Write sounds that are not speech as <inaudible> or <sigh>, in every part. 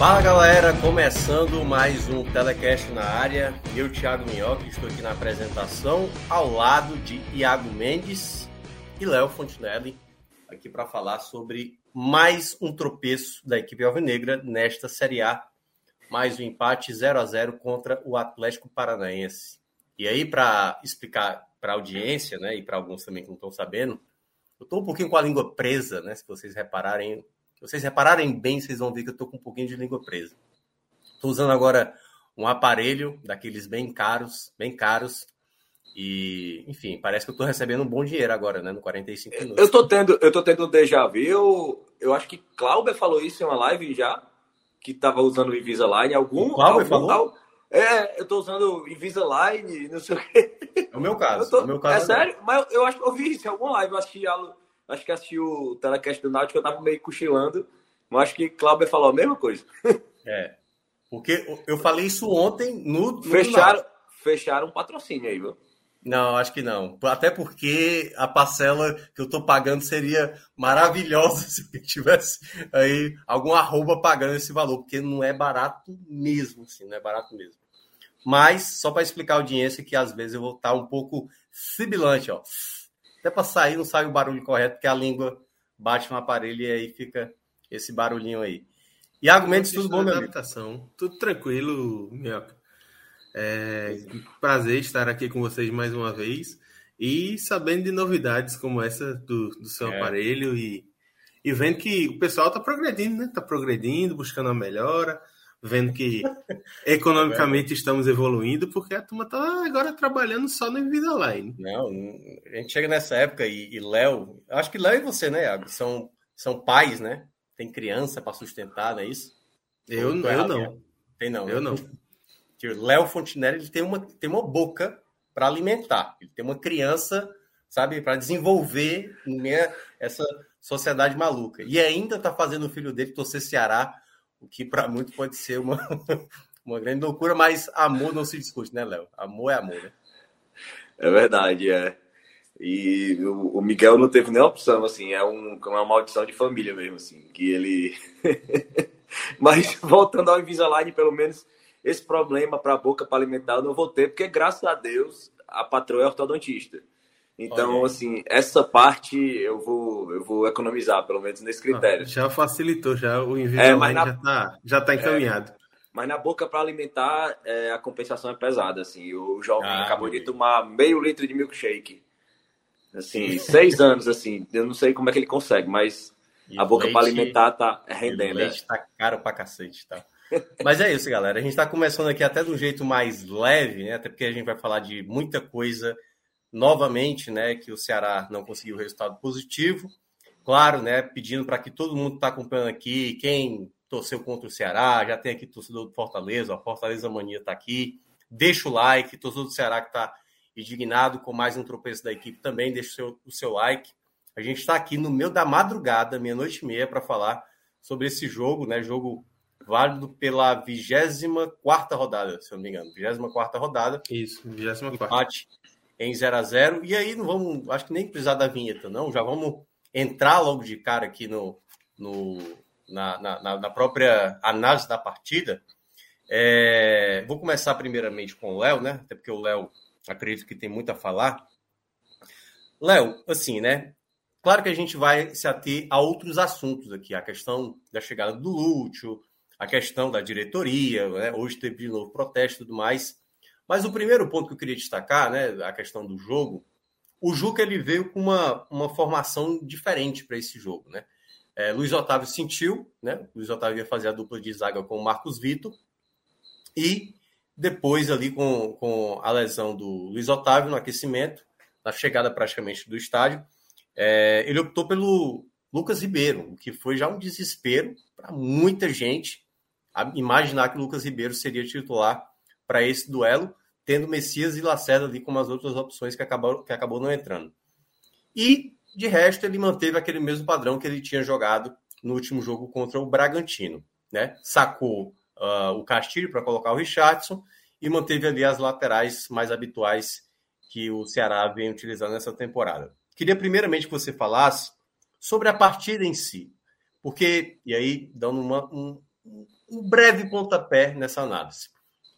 Fala galera, começando mais um Telecast na área. Eu, Thiago Minhoca, estou aqui na apresentação ao lado de Iago Mendes e Léo Fontinelli, aqui para falar sobre mais um tropeço da equipe alvinegra nesta Série A. Mais um empate 0 a 0 contra o Atlético Paranaense. E aí, para explicar para a audiência, né, e para alguns também que não estão sabendo, eu estou um pouquinho com a língua presa, né? Se vocês repararem, se vocês repararem bem, vocês vão ver que eu estou com um pouquinho de língua presa. Estou usando agora um aparelho daqueles bem caros, bem caros. E, enfim, parece que eu estou recebendo um bom dinheiro agora, né? No 45 minutos. Eu estou tendo, eu tô tendo um déjà vu. Eu, eu acho que Clauber falou isso em uma live já, que estava usando o Invisalign. Algum. Clauber falou? É, eu estou usando Invisalign, não sei o quê. É o meu caso. Tô, é, o meu caso é sério? Mas eu, acho que eu vi isso em alguma live. Eu assisti a acho que assisti o telecast do Náutico, eu tava meio cochilando, mas acho que Cláudio falou a mesma coisa. É. Porque eu falei isso ontem no. no fecharam, fecharam um patrocínio aí, viu? Não, acho que não. Até porque a parcela que eu tô pagando seria maravilhosa <laughs> se tivesse aí algum arroba pagando esse valor, porque não é barato mesmo, assim, não é barato mesmo. Mas, só para explicar a audiência que às vezes eu vou estar um pouco sibilante, ó até para sair não sai o barulho correto, porque a língua bate no aparelho e aí fica esse barulhinho aí. Iago Mendes, tudo bom, meu adaptação. Tudo tranquilo, Minhoca. É, prazer estar aqui com vocês mais uma vez e sabendo de novidades como essa do, do seu é. aparelho e, e vendo que o pessoal está progredindo, né? Está progredindo, buscando a melhora vendo que <laughs> economicamente estamos evoluindo, porque a turma está agora trabalhando só no Invisalign. Não, a gente chega nessa época e, e Léo, acho que Léo e você, né, Iago, são, são pais, né? Tem criança para sustentar, não é isso? Eu, eu, eu não. Tem não. Eu né? não. Léo Fontinelli ele tem uma, tem uma boca para alimentar. Ele tem uma criança, sabe, para desenvolver né, essa sociedade maluca. E ainda está fazendo o filho dele torcer Ceará o que para muito pode ser uma, <laughs> uma grande loucura, mas amor não se discute, né, Léo? Amor é amor, né? É verdade, é. E o Miguel não teve nem opção, assim, é um, uma maldição de família mesmo, assim, que ele. <laughs> mas voltando ao Invisalign, pelo menos esse problema para a boca para alimentar eu não vou ter, porque graças a Deus a patroa é ortodontista. Então, assim, essa parte eu vou, eu vou economizar, pelo menos nesse critério. Ah, já facilitou, já o Invisalign é, na... já está já tá é, encaminhado. É, mas na boca para alimentar, é, a compensação é pesada, assim. O jovem ah, acabou de tomar meio litro de milkshake. Assim, seis <laughs> anos, assim. Eu não sei como é que ele consegue, mas e a boca para alimentar tá rendendo. O leite é. tá caro pra cacete, tá? Mas é isso, galera. A gente está começando aqui até de um jeito mais leve, né? Até porque a gente vai falar de muita coisa novamente, né, que o Ceará não conseguiu resultado positivo. Claro, né, pedindo para que todo mundo está acompanhando aqui, quem torceu contra o Ceará, já tem aqui torcedor do Fortaleza, a Fortaleza Mania está aqui. Deixa o like, torcedor do Ceará que está indignado com mais um tropeço da equipe também, deixa o seu, o seu like. A gente está aqui no meio da madrugada, meia-noite e meia, para falar sobre esse jogo, né? Jogo válido pela 24 rodada, se eu não me engano. 24 rodada. Isso, 24. Empate em 0 a 0 E aí não vamos, acho que nem precisar da vinheta, não. Já vamos entrar logo de cara aqui no, no na, na, na, própria análise da partida. É, vou começar primeiramente com o Léo, né? Até porque o Léo acredito que tem muito a falar. Léo, assim, né? Claro que a gente vai se ater a outros assuntos aqui, a questão da chegada do Lúcio, a questão da diretoria, né? hoje teve de novo protesto e tudo mais. Mas o primeiro ponto que eu queria destacar, né, a questão do jogo, o Juca ele veio com uma, uma formação diferente para esse jogo, né? É, Luiz Otávio sentiu, né? Luiz Otávio ia fazer a dupla de zaga com o Marcos Vitor, E depois, ali com, com a lesão do Luiz Otávio no aquecimento, na chegada praticamente do estádio, é, ele optou pelo Lucas Ribeiro, o que foi já um desespero para muita gente imaginar que Lucas Ribeiro seria titular para esse duelo, tendo Messias e Lacerda ali como as outras opções que acabou, que acabou não entrando. E, de resto, ele manteve aquele mesmo padrão que ele tinha jogado no último jogo contra o Bragantino. Né? Sacou uh, o Castilho para colocar o Richardson e manteve ali as laterais mais habituais que o Ceará vem utilizando nessa temporada. Queria primeiramente que você falasse sobre a partida em si, porque, e aí, dando uma, um, um breve pontapé nessa análise.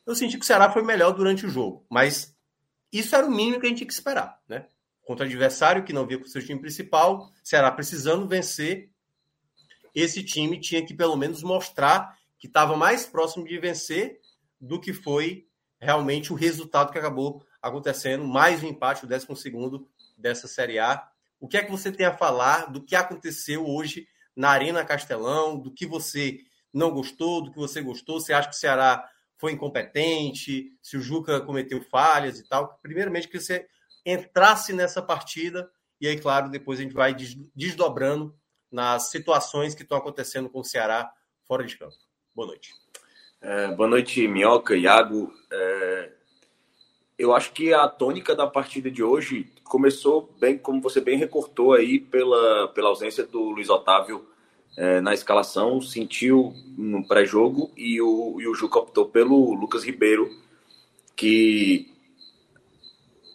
Eu senti que o Ceará foi melhor durante o jogo, mas isso era o mínimo que a gente tinha que esperar, né? Contra adversário que não via com o seu time principal, Ceará precisando vencer, esse time tinha que pelo menos mostrar que estava mais próximo de vencer do que foi realmente o resultado que acabou acontecendo, mais um empate, o 12 dessa Série A. O que é que você tem a falar do que aconteceu hoje na Arena Castelão, do que você não gostou, do que você gostou, você acha que o Ceará foi incompetente, se o Juca cometeu falhas e tal. Primeiramente, que você entrasse nessa partida, e aí, claro, depois a gente vai desdobrando nas situações que estão acontecendo com o Ceará fora de campo. Boa noite. É, boa noite, Minhoca, Iago. É, eu acho que a tônica da partida de hoje começou bem, como você bem recortou aí, pela, pela ausência do Luiz Otávio é, na escalação, sentiu no pré-jogo e o, e o Juca optou pelo Lucas Ribeiro, que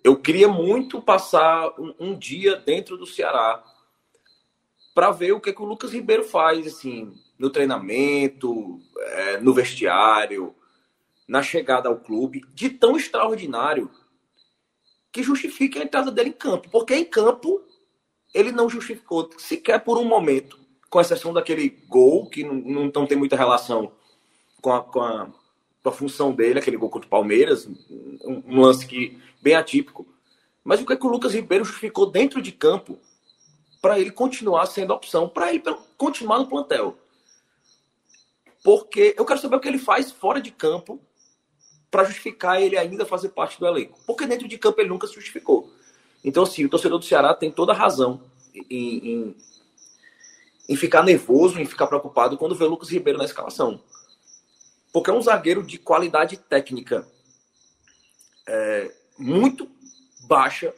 eu queria muito passar um, um dia dentro do Ceará para ver o que, que o Lucas Ribeiro faz, assim, no treinamento, é, no vestiário, na chegada ao clube, de tão extraordinário que justifique a entrada dele em campo. Porque em campo ele não justificou sequer por um momento com exceção daquele gol, que não, não, não tem muita relação com a, com, a, com a, função dele, aquele gol contra o Palmeiras, um, um, lance que bem atípico. Mas o que é que o Lucas Ribeiro ficou dentro de campo para ele continuar sendo opção, para ele continuar no plantel? Porque eu quero saber o que ele faz fora de campo para justificar ele ainda fazer parte do elenco. Porque dentro de campo ele nunca se justificou. Então, assim, o torcedor do Ceará tem toda a razão em, em em ficar nervoso, em ficar preocupado quando vê o Lucas Ribeiro na escalação. Porque é um zagueiro de qualidade técnica é, muito baixa.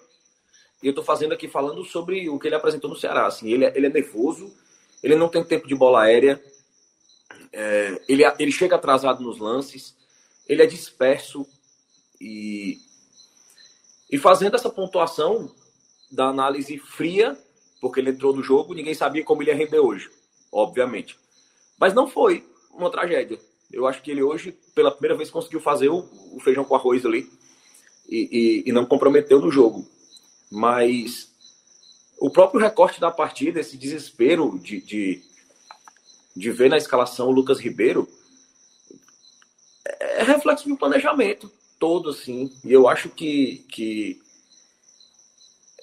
E eu estou fazendo aqui falando sobre o que ele apresentou no Ceará. Assim, ele, é, ele é nervoso, ele não tem tempo de bola aérea, é, ele, ele chega atrasado nos lances, ele é disperso. E, e fazendo essa pontuação da análise fria porque ele entrou no jogo, ninguém sabia como ele ia render hoje, obviamente. Mas não foi uma tragédia. Eu acho que ele hoje, pela primeira vez, conseguiu fazer o, o feijão com arroz ali e, e, e, não comprometeu no jogo. Mas o próprio recorte da partida, esse desespero de, de, de ver na escalação o Lucas Ribeiro, é reflexo de um planejamento todo, assim. E eu acho que, que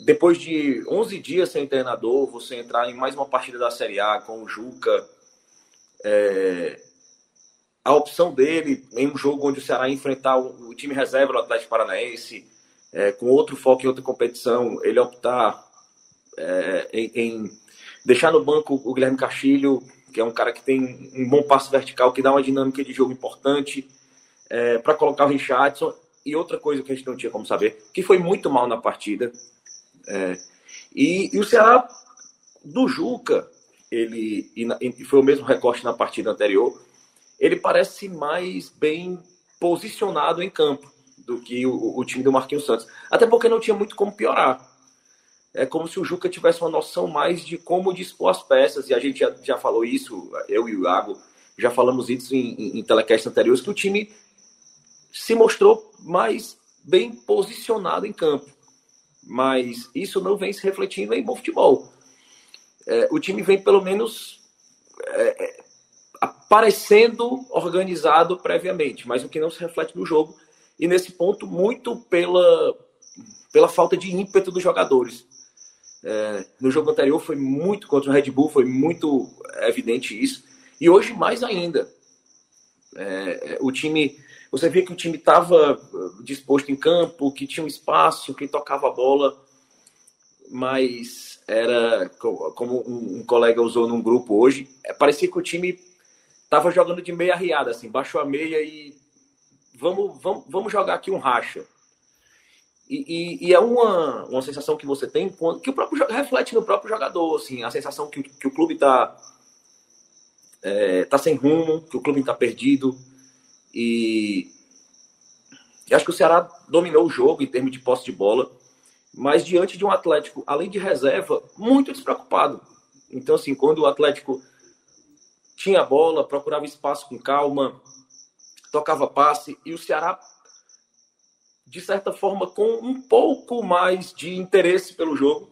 depois de 11 dias sem treinador, você entrar em mais uma partida da Série A com o Juca, é, a opção dele em um jogo onde o Ceará enfrentar o, o time reserva do Atlético Paranaense, é, com outro foco em outra competição, ele optar é, em, em, deixar no banco o Guilherme Castilho, que é um cara que tem um bom passo vertical, que dá uma dinâmica de jogo importante, é, para colocar o Richardson. E outra coisa que a gente não tinha como saber, que foi muito mal na partida, é, e, e, o Ceará do Juca, ele e, foi o mesmo recorte na partida anterior, ele parece mais bem posicionado em campo do que o, o time do Marquinhos Santos. Até porque não tinha muito como piorar. É como se o Juca tivesse uma noção mais de como dispor as peças, e a gente já, já falou isso, eu e o Iago já falamos isso em, em, em telecasts anteriores, que o time se mostrou mais bem posicionado em campo mas isso não vem se refletindo em bom futebol. É, o time vem pelo menos é, é, aparecendo organizado previamente, mas o que não se reflete no jogo, e nesse ponto, muito pela, pela falta de ímpeto dos jogadores. É, no jogo anterior foi muito contra o Red Bull, foi muito evidente isso, e hoje mais ainda, É, é o time, você via que o time estava disposto em campo, que tinha um espaço, que tocava a bola, mas era como um colega usou num grupo hoje, é, parecia que o time estava jogando de meia riada, assim, baixou a meia e vamos, vamos, vamos jogar aqui um racha. E, e, e, é uma, uma sensação que você tem que o próprio reflete no próprio jogador, assim, a sensação que, que o clube está é, tá sem rumo, que o clube está perdido. E, e acho que o Ceará dominou o jogo em termos de posse de bola, mas diante de um Atlético, além de reserva, muito despreocupado. Então, assim, quando o Atlético tinha a bola, procurava espaço com calma, tocava passe, e o Ceará de certa forma, com um pouco mais de interesse pelo jogo,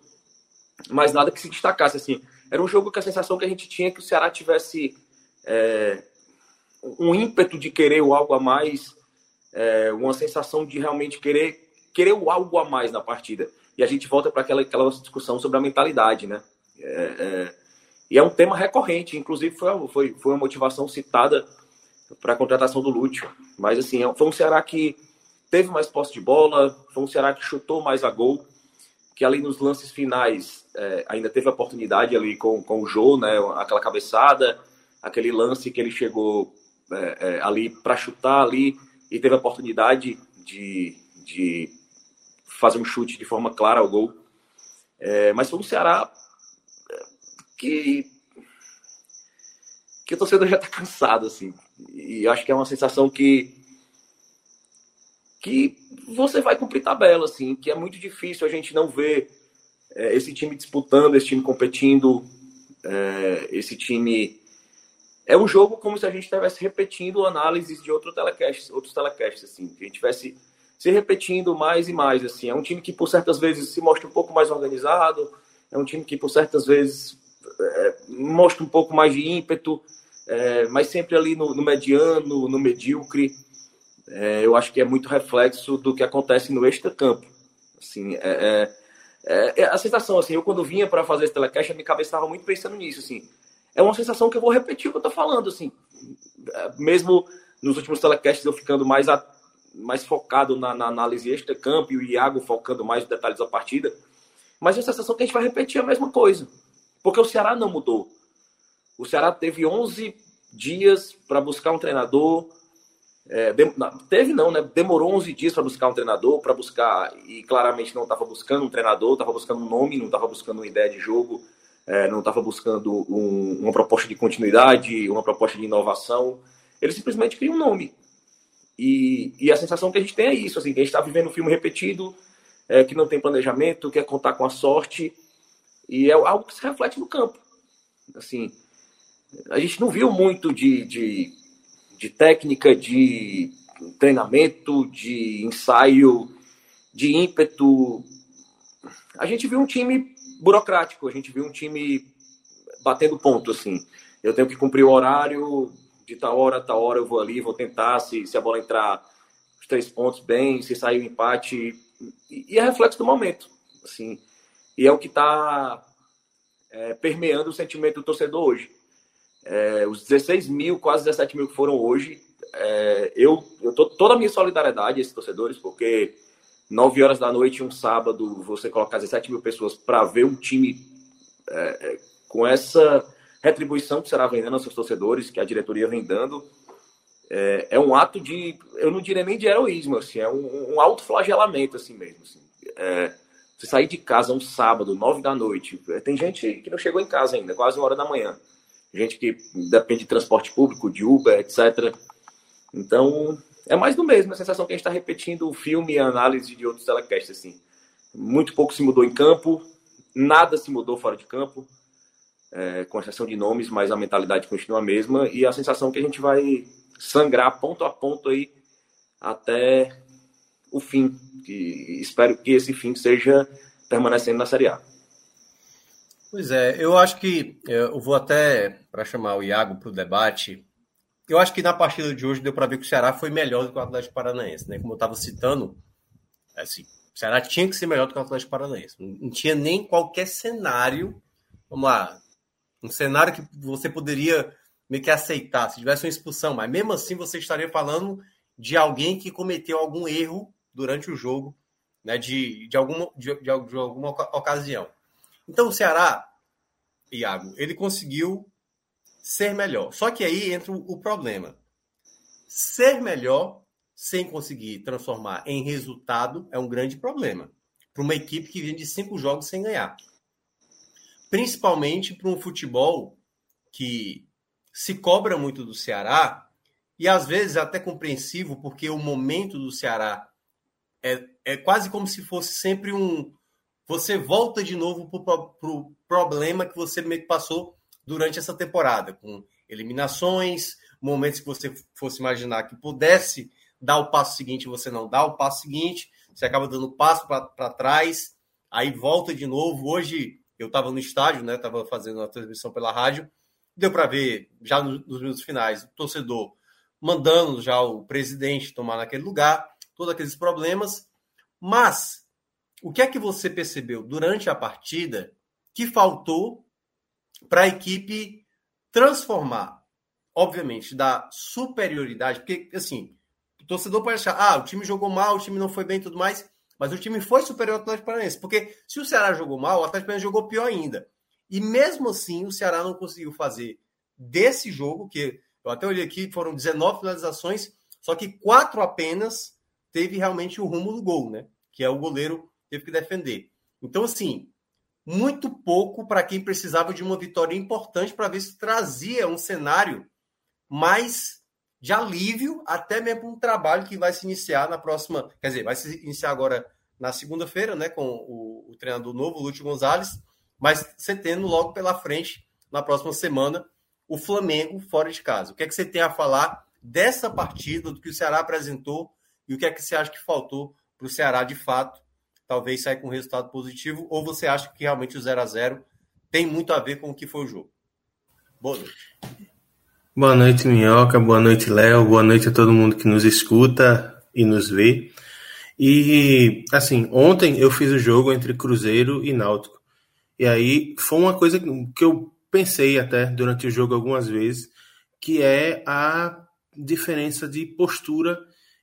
mas nada que se destacasse. Assim, era um jogo que a sensação que a gente tinha é que o Ceará tivesse é, um ímpeto de querer o algo a mais, é, uma sensação de realmente querer querer o algo a mais na partida. E a gente volta para aquela, aquela discussão sobre a mentalidade, né? É, é e é um tema recorrente, inclusive foi, foi, foi uma motivação citada para a contratação do Lúcio. Mas assim, é foi um Ceará que teve mais posse de bola, foi um Ceará que chutou mais a gol, que ali nos lances finais é, ainda teve a oportunidade ali com, com o Jô, né, aquela cabeçada, aquele lance que ele chegou é, é, ali para chutar ali e teve a oportunidade de, de fazer um chute de forma clara ao gol. É, mas foi um Ceará é, que que o torcedor já está cansado assim e acho que é uma sensação que que você vai cumprir tabela, assim, que é muito difícil a gente não ver é, esse time disputando, esse time competindo, é, esse time. É um jogo como se a gente estivesse repetindo análises de outro telecast, outros telecasts, assim, que a gente tivesse se repetindo mais e mais, assim. É um time que por certas vezes se mostra um pouco mais organizado, é um time que por certas vezes é, mostra um pouco mais de ímpeto, é, mas sempre ali no, no mediano, no medíocre é, eu acho que é muito reflexo do que acontece no extra-campo. Assim, é, é, é, a sensação, assim, eu quando vinha para fazer esse telecast, a minha cabeça estava muito pensando nisso, assim. É uma sensação que eu vou repetir o que eu estou falando, assim. É, mesmo nos últimos telecasts eu ficando mais, a, mais focado na, na análise extra-campo e o Iago focando mais nos detalhes da partida. Mas é a sensação que a gente vai repetir a mesma coisa. Porque o Ceará não mudou. O Ceará teve 11 dias para buscar um treinador, é, não, teve não, né? Demorou 11 dias para buscar um treinador, para buscar, e claramente não estava buscando um treinador, estava buscando um nome, não estava buscando uma ideia de jogo, é, não estava buscando um, uma proposta de continuidade, uma proposta de inovação. Ele simplesmente cria um nome. E, e a sensação que a gente tem é isso, assim, que a gente está vivendo um filme repetido, é, que não tem planejamento, quer contar com a sorte, e é algo que se reflete no campo. Assim, a gente não viu muito de, de de técnica, de treinamento, de ensaio, de ímpeto. A gente viu um time burocrático, a gente viu um time batendo ponto, assim. Eu tenho que cumprir o horário, de tal hora a tal hora eu vou ali, vou tentar, se, se a bola entrar os três pontos bem, se sair o empate. E, e é reflexo do momento, assim. E é o que está é, permeando o sentimento do torcedor hoje. É, os 16 mil, quase 17 mil que foram hoje, é, eu, eu tô toda a minha solidariedade a esses torcedores, porque 9 horas da noite, um sábado, você colocar 17 mil pessoas para ver um time é, é, com essa retribuição que será vendendo aos seus torcedores, que a diretoria vem dando, é, é, um ato de, eu não diria nem de heroísmo, assim, é um, um autoflagelamento, assim mesmo. Assim. É, você sair de casa um sábado, 9 da noite, tem gente que não chegou em casa ainda, quase uma hora da manhã gente que depende de transporte público, de Uber, etc. Então, é mais do mesmo, a sensação que a gente está repetindo o filme e a análise de outros telecasts, assim. Muito pouco se mudou em campo, nada se mudou fora de campo, é, com exceção de nomes, mas a mentalidade continua a mesma, e a sensação que a gente vai sangrar ponto a ponto aí até o fim, que espero que esse fim seja permanecendo na Série A. Pois é, eu acho que é, eu vou até para chamar o Iago para o debate. Eu acho que na partida de hoje deu para ver que o Ceará foi melhor do que o Atlético Paranaense, né? Como eu estava citando, assim, o Ceará tinha que ser melhor do que o Atlético Paranaense. Não tinha nem qualquer cenário, vamos lá, um cenário que você poderia meio que aceitar, se tivesse uma expulsão, mas mesmo assim você estaria falando de alguém que cometeu algum erro durante o jogo, né, de, de, alguma, de, de, alguma ocasião. Então o Ceará, Iago, ele conseguiu ser melhor. Só que aí entra o problema. Ser melhor sem conseguir transformar em resultado é um grande problema para uma equipe que vem de cinco jogos sem ganhar. Principalmente para um futebol que se cobra muito do Ceará e às vezes é até compreensivo porque o momento do Ceará é, é quase como se fosse sempre um. Você volta de novo para o pro problema que você meio que passou durante essa temporada, com eliminações, momentos que você fosse imaginar que pudesse dar o passo seguinte, você não dá o passo seguinte, você acaba dando passo para trás, aí volta de novo. Hoje eu estava no estádio, né? Estava fazendo a transmissão pela rádio, deu para ver já nos minutos finais o torcedor mandando já o presidente tomar naquele lugar, todos aqueles problemas. Mas o que é que você percebeu durante a partida que faltou para a equipe transformar, obviamente, da superioridade, porque assim, o torcedor pode achar, ah, o time jogou mal, o time não foi bem e tudo mais, mas o time foi superior ao Atlético Paranaense, porque se o Ceará jogou mal, o Atlético Paranaense jogou pior ainda. E mesmo assim, o Ceará não conseguiu fazer desse jogo, que eu até olhei aqui, foram 19 finalizações, só que quatro apenas teve realmente o rumo do gol, né? Que é o goleiro teve que defender. Então, assim, muito pouco para quem precisava de uma vitória importante para ver se trazia um cenário mais de alívio, até mesmo um trabalho que vai se iniciar na próxima, quer dizer, vai se iniciar agora na segunda-feira, né, com o, o, treinador novo, Lúcio Gonzalez, mas você tendo logo pela frente, na próxima semana, o Flamengo fora de casa. O que é que você tem a falar dessa partida, do que o Ceará apresentou e o que é que você acha que faltou para o Ceará de fato, talvez sair com um resultado positivo, ou você acha que realmente o 0 a 0 tem muito a ver com o que foi o jogo? Boa noite. Boa noite, Minhoca. Boa noite, Léo. Boa noite a todo mundo que nos escuta e nos vê. E, assim, ontem eu fiz o jogo entre Cruzeiro e Náutico. E aí foi uma coisa que eu pensei até durante o jogo algumas vezes, que é a diferença de postura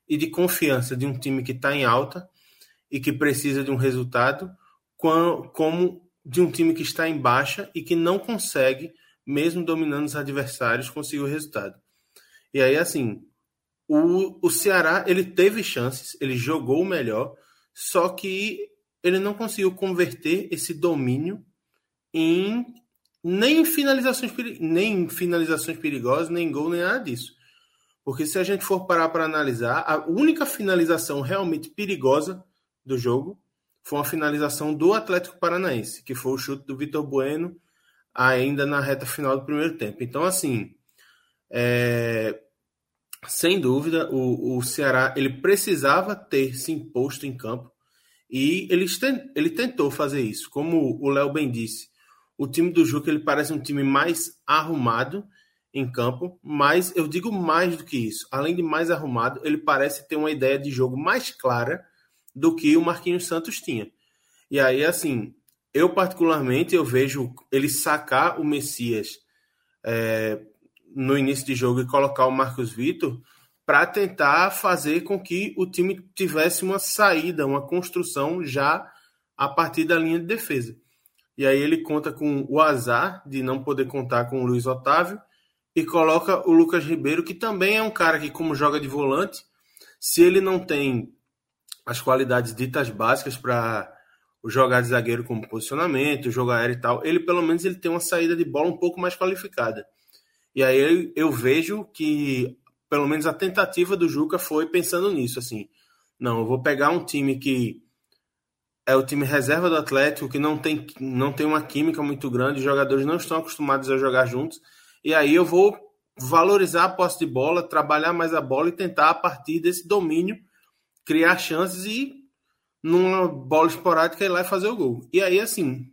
e de confiança de um time que está em alta e que precisa de um resultado, como de um time que está em baixa e que não consegue mesmo dominando os adversários, conseguiu o resultado. E aí, assim, o, o Ceará, ele teve chances, ele jogou melhor, só que ele não conseguiu converter esse domínio em nem finalizações, nem finalizações perigosas, nem gol, nem nada disso. Porque se a gente for parar para analisar, a única finalização realmente perigosa do jogo foi uma finalização do Atlético Paranaense, que foi o chute do Vitor Bueno ainda na reta final do primeiro tempo. Então, assim, é, sem dúvida, o, o Ceará ele precisava ter se imposto em campo e ele, ele tentou fazer isso. Como o Léo bem disse, o time do Juca ele parece um time mais arrumado em campo, mas eu digo mais do que isso. Além de mais arrumado, ele parece ter uma ideia de jogo mais clara do que o Marquinhos Santos tinha. E aí, assim, eu, particularmente, eu vejo ele sacar o Messias é, no início de jogo e colocar o Marcos Vitor para tentar fazer com que o time tivesse uma saída, uma construção já a partir da linha de defesa. E aí ele conta com o azar de não poder contar com o Luiz Otávio e coloca o Lucas Ribeiro, que também é um cara que, como joga de volante, se ele não tem as qualidades ditas básicas para o jogar de zagueiro como posicionamento, jogo aéreo e tal, ele pelo menos ele tem uma saída de bola um pouco mais qualificada. E aí eu, eu vejo que pelo menos a tentativa do Juca foi pensando nisso, assim, não, eu vou pegar um time que é o time reserva do Atlético, que não tem, não tem uma química muito grande, os jogadores não estão acostumados a jogar juntos, e aí eu vou valorizar a posse de bola, trabalhar mais a bola e tentar, a partir desse domínio, criar chances e numa bola esporádica ir lá e fazer o gol. E aí, assim,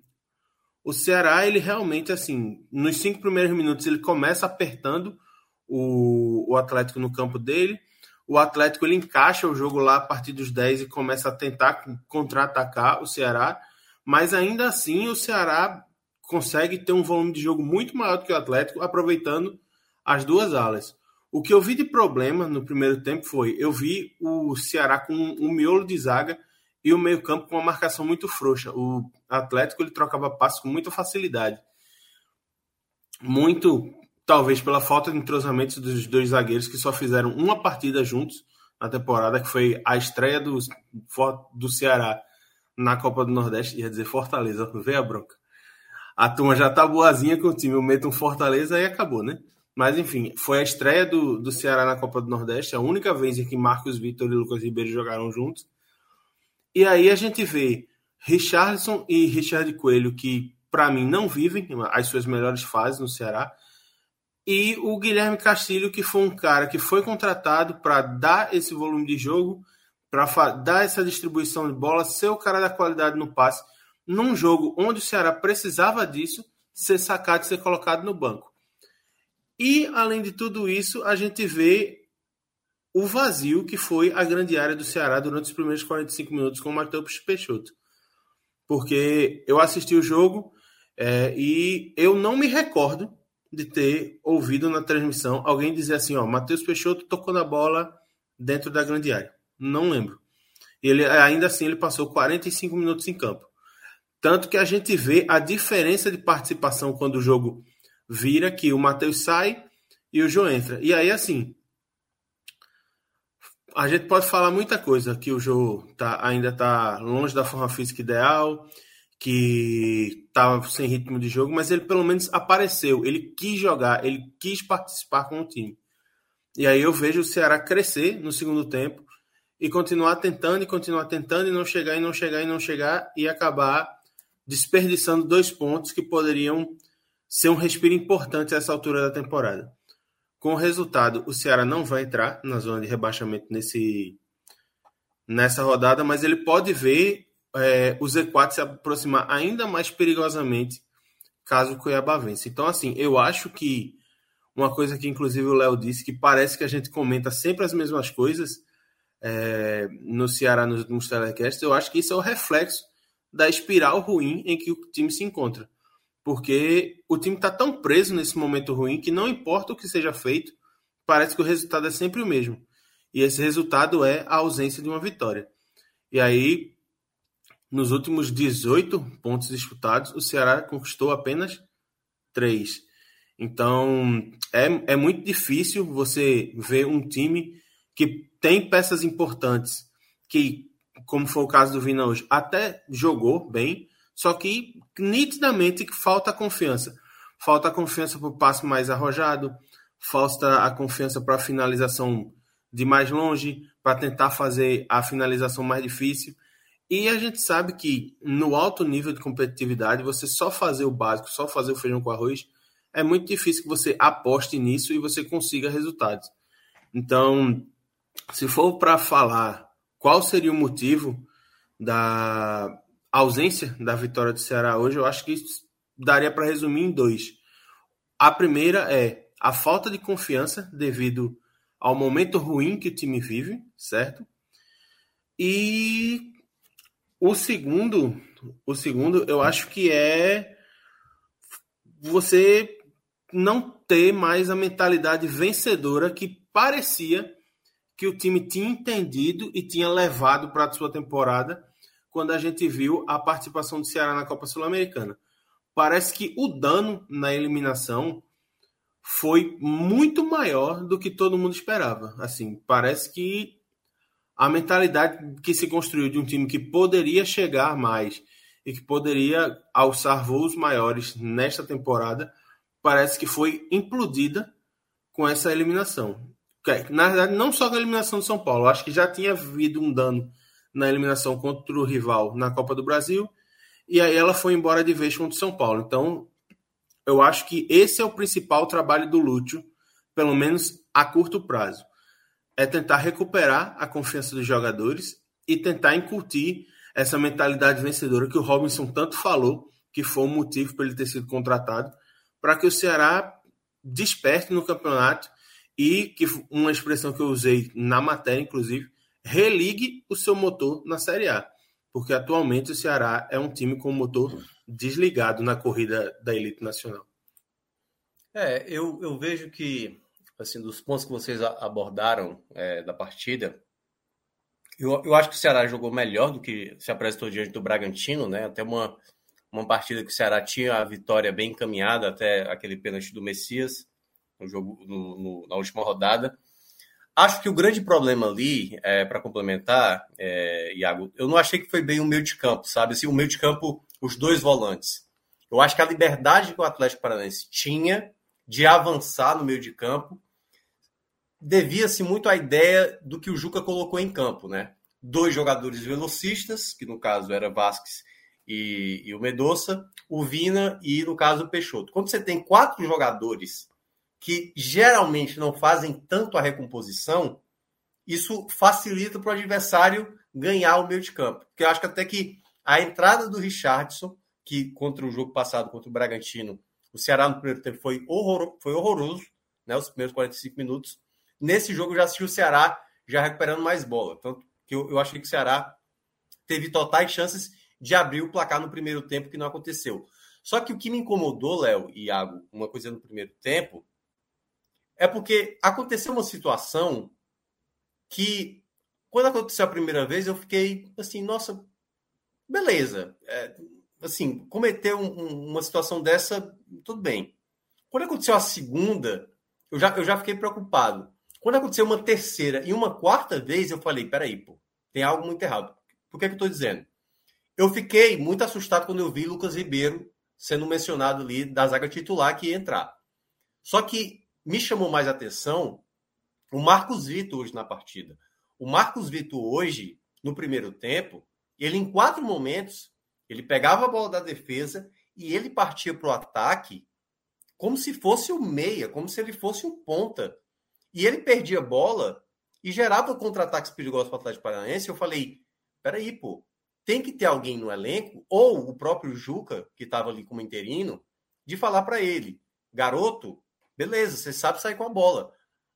o Ceará, ele realmente, assim, nos cinco primeiros minutos, ele começa apertando o, o Atlético no campo dele. O Atlético, ele encaixa o jogo lá a partir dos 10 e começa a tentar contra-atacar o Ceará. Mas ainda assim, o Ceará consegue ter um volume de jogo muito maior do que o Atlético, aproveitando as duas alas. O que eu vi de problema no primeiro tempo foi, eu vi o Ceará com um miolo de zaga e o meio-campo com uma marcação muito frouxa. O Atlético ele trocava passos com muita facilidade. Muito, talvez, pela falta de entrosamento dos dois zagueiros que só fizeram uma partida juntos na temporada, que foi a estreia do, do Ceará na Copa do Nordeste, ia dizer Fortaleza, <laughs> veio a bronca. A turma já tá boazinha com o time, eu meto um Fortaleza e acabou, né? Mas enfim, foi a estreia do, do Ceará na Copa do Nordeste, a única vez em que Marcos Vitor e Lucas Ribeiro jogaram juntos. E aí a gente vê Richardson e Richard Coelho, que para mim não vivem as suas melhores fases no Ceará, e o Guilherme Castilho, que foi um cara que foi contratado para dar esse volume de jogo, para dar essa distribuição de bola, ser o cara da qualidade no passe, num jogo onde o Ceará precisava disso, ser sacado e ser colocado no banco. E, além de tudo isso, a gente vê o vazio que foi a grande área do Ceará durante os primeiros 45 minutos com o Matheus Peixoto. Porque eu assisti o jogo é, e eu não me recordo de ter ouvido na transmissão alguém dizer assim, ó, Matheus Peixoto tocou na bola dentro da grande área. Não lembro. Ele ainda assim ele passou 45 minutos em campo. Tanto que a gente vê a diferença de participação quando o jogo vira que o Matheus sai e o João entra. E aí assim, a gente pode falar muita coisa, que o jogo tá, ainda está longe da forma física ideal, que estava sem ritmo de jogo, mas ele pelo menos apareceu, ele quis jogar, ele quis participar com o time. E aí eu vejo o Ceará crescer no segundo tempo e continuar tentando e continuar tentando e não chegar e não chegar e não chegar e acabar desperdiçando dois pontos que poderiam ser um respiro importante a essa altura da temporada. Com o resultado, o Ceará não vai entrar na zona de rebaixamento nesse, nessa rodada, mas ele pode ver é, o Z4 se aproximar ainda mais perigosamente caso o Cuiabá vence. Então, assim, eu acho que uma coisa que inclusive o Léo disse, que parece que a gente comenta sempre as mesmas coisas é, no Ceará nos últimos telecasts, eu acho que isso é o reflexo da espiral ruim em que o time se encontra porque o time está tão preso nesse momento ruim que não importa o que seja feito, parece que o resultado é sempre o mesmo. E esse resultado é a ausência de uma vitória. E aí, nos últimos 18 pontos disputados, o Ceará conquistou apenas 3. Então, é, é muito difícil você ver um time que tem peças importantes, que, como foi o caso do Vina hoje, até jogou bem, só que nitidamente falta confiança. Falta confiança para o passe mais arrojado, falta a confiança para a finalização de mais longe, para tentar fazer a finalização mais difícil. E a gente sabe que no alto nível de competitividade, você só fazer o básico, só fazer o feijão com arroz, é muito difícil que você aposte nisso e você consiga resultados. Então, se for para falar qual seria o motivo da, a ausência da vitória do Ceará hoje, eu acho que daria para resumir em dois. A primeira é a falta de confiança devido ao momento ruim que o time vive, certo? E o segundo, o segundo, eu acho que é você não ter mais a mentalidade vencedora que parecia que o time tinha entendido e tinha levado para a sua temporada quando a gente viu a participação do Ceará na Copa Sul-Americana. Parece que o dano na eliminação foi muito maior do que todo mundo esperava. Assim, parece que a mentalidade que se construiu de um time que poderia chegar mais e que poderia alçar voos maiores nesta temporada, parece que foi implodida com essa eliminação. Na verdade, não só com a eliminação do São Paulo, acho que já tinha havido um dano na eliminação contra o rival na Copa do Brasil, e aí ela foi embora de vez contra o São Paulo. Então, eu acho que esse é o principal trabalho do Lúcio, pelo menos a curto prazo. É tentar recuperar a confiança dos jogadores e tentar incutir essa mentalidade vencedora que o Robinson tanto falou, que foi o motivo para ele ter sido contratado, para que o Ceará desperte no campeonato e que uma expressão que eu usei na matéria, inclusive, religue o seu motor na Série A, porque atualmente o Ceará é um time com o motor desligado na corrida da elite nacional. É, eu, eu vejo que, assim, dos pontos que vocês abordaram é, da partida, eu, eu acho que o Ceará jogou melhor do que se apresentou diante do Bragantino, né? Até uma, uma partida que o Ceará tinha a vitória bem encaminhada até aquele pênalti do Messias no jogo no, no, na última rodada. Acho que o grande problema ali, é, para complementar, é, Iago, eu não achei que foi bem o meio de campo, sabe? Assim, o meio de campo, os dois volantes. Eu acho que a liberdade que o Atlético Paranaense tinha de avançar no meio de campo devia-se muito à ideia do que o Juca colocou em campo, né? Dois jogadores velocistas, que no caso era Vasquez e, e o Medoça, o Vina e, no caso, o Peixoto. Quando você tem quatro jogadores que geralmente não fazem tanto a recomposição, isso facilita para o adversário ganhar o meio de campo. Porque eu acho que até que a entrada do Richardson, que contra o jogo passado, contra o Bragantino, o Ceará no primeiro tempo foi, horror, foi horroroso, né, os primeiros 45 minutos. Nesse jogo já assisti o Ceará já recuperando mais bola. Tanto que eu, eu achei que o Ceará teve totais chances de abrir o placar no primeiro tempo, que não aconteceu. Só que o que me incomodou, Léo e Iago, uma coisa no primeiro tempo, é porque aconteceu uma situação que, quando aconteceu a primeira vez, eu fiquei assim, nossa, beleza. É, assim, cometeu um, uma situação dessa, tudo bem. Quando aconteceu a segunda, eu já, eu já fiquei preocupado. Quando aconteceu uma terceira e uma quarta vez, eu falei: peraí, pô, tem algo muito errado. Por que, é que eu estou dizendo? Eu fiquei muito assustado quando eu vi Lucas Ribeiro sendo mencionado ali da zaga titular que ia entrar. Só que me chamou mais atenção o Marcos Vitor hoje na partida. O Marcos Vitor hoje, no primeiro tempo, ele em quatro momentos, ele pegava a bola da defesa e ele partia para o ataque como se fosse o meia, como se ele fosse um ponta. E ele perdia bola e gerava contra-ataques perigosos para o Atlético Paranaense. Eu falei, peraí, pô, tem que ter alguém no elenco, ou o próprio Juca, que estava ali como interino, de falar para ele, garoto, beleza, você sabe sair com a bola.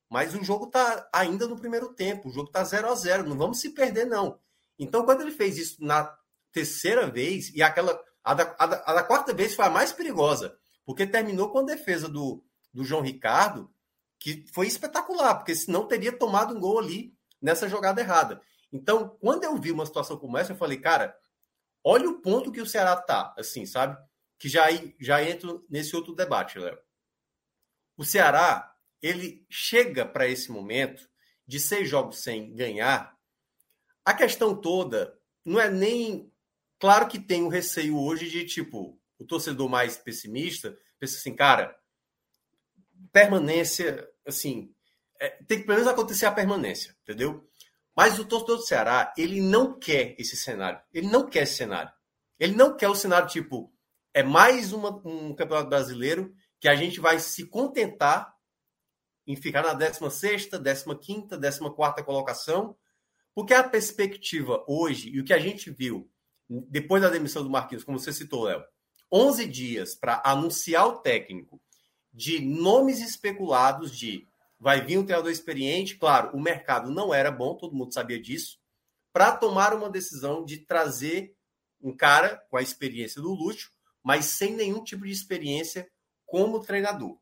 Mas o jogo está ainda no primeiro tempo, o jogo está 0 a 0 não vamos se perder, não. Então, quando ele fez isso na terceira vez, e aquela. A da, a da, a da quarta vez foi a mais perigosa, porque terminou com a defesa do, do João Ricardo, que foi espetacular, porque senão teria tomado um gol ali nessa jogada errada. Então, quando eu vi uma situação como essa, eu falei, cara, olha o ponto que o Ceará tá, assim, sabe? Que já, já entro nesse outro debate, Léo. O Ceará, ele chega para esse momento de seis jogos sem ganhar. A questão toda não é nem Claro que tem o receio hoje de, tipo, o torcedor mais pessimista pensa assim, cara, permanência, assim, é, tem que pelo menos acontecer a permanência, entendeu? Mas o torcedor do Ceará, ele não quer esse cenário. Ele não quer esse cenário. Ele não quer o cenário tipo, é mais uma, um campeonato brasileiro que a gente vai se contentar em ficar na 16 15 14 colocação, porque a perspectiva hoje e o que a gente viu depois da demissão do Marquinhos, como você citou, Léo, 11 dias para anunciar o técnico de nomes especulados de vai vir um treinador experiente, claro, o mercado não era bom, todo mundo sabia disso, para tomar uma decisão de trazer um cara com a experiência do Lúcio, mas sem nenhum tipo de experiência como treinador.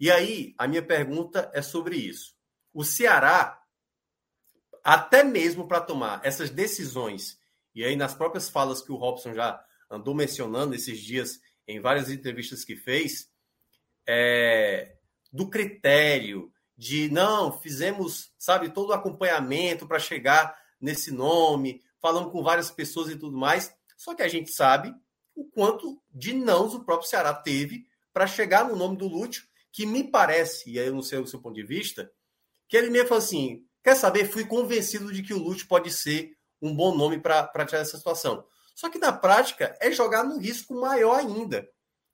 E aí, a minha pergunta é sobre isso. O Ceará, até mesmo para tomar essas decisões e aí, nas próprias falas que o Robson já andou mencionando esses dias, em várias entrevistas que fez, é, do critério de não, fizemos, sabe, todo o acompanhamento para chegar nesse nome, falando com várias pessoas e tudo mais. Só que a gente sabe o quanto de nãos o próprio Ceará teve para chegar no nome do Lúcio, que me parece, e aí eu não sei o seu ponto de vista, que ele mesmo falou assim: quer saber? Fui convencido de que o Lúcio pode ser um bom nome para tirar essa situação. Só que na prática é jogar no risco maior ainda,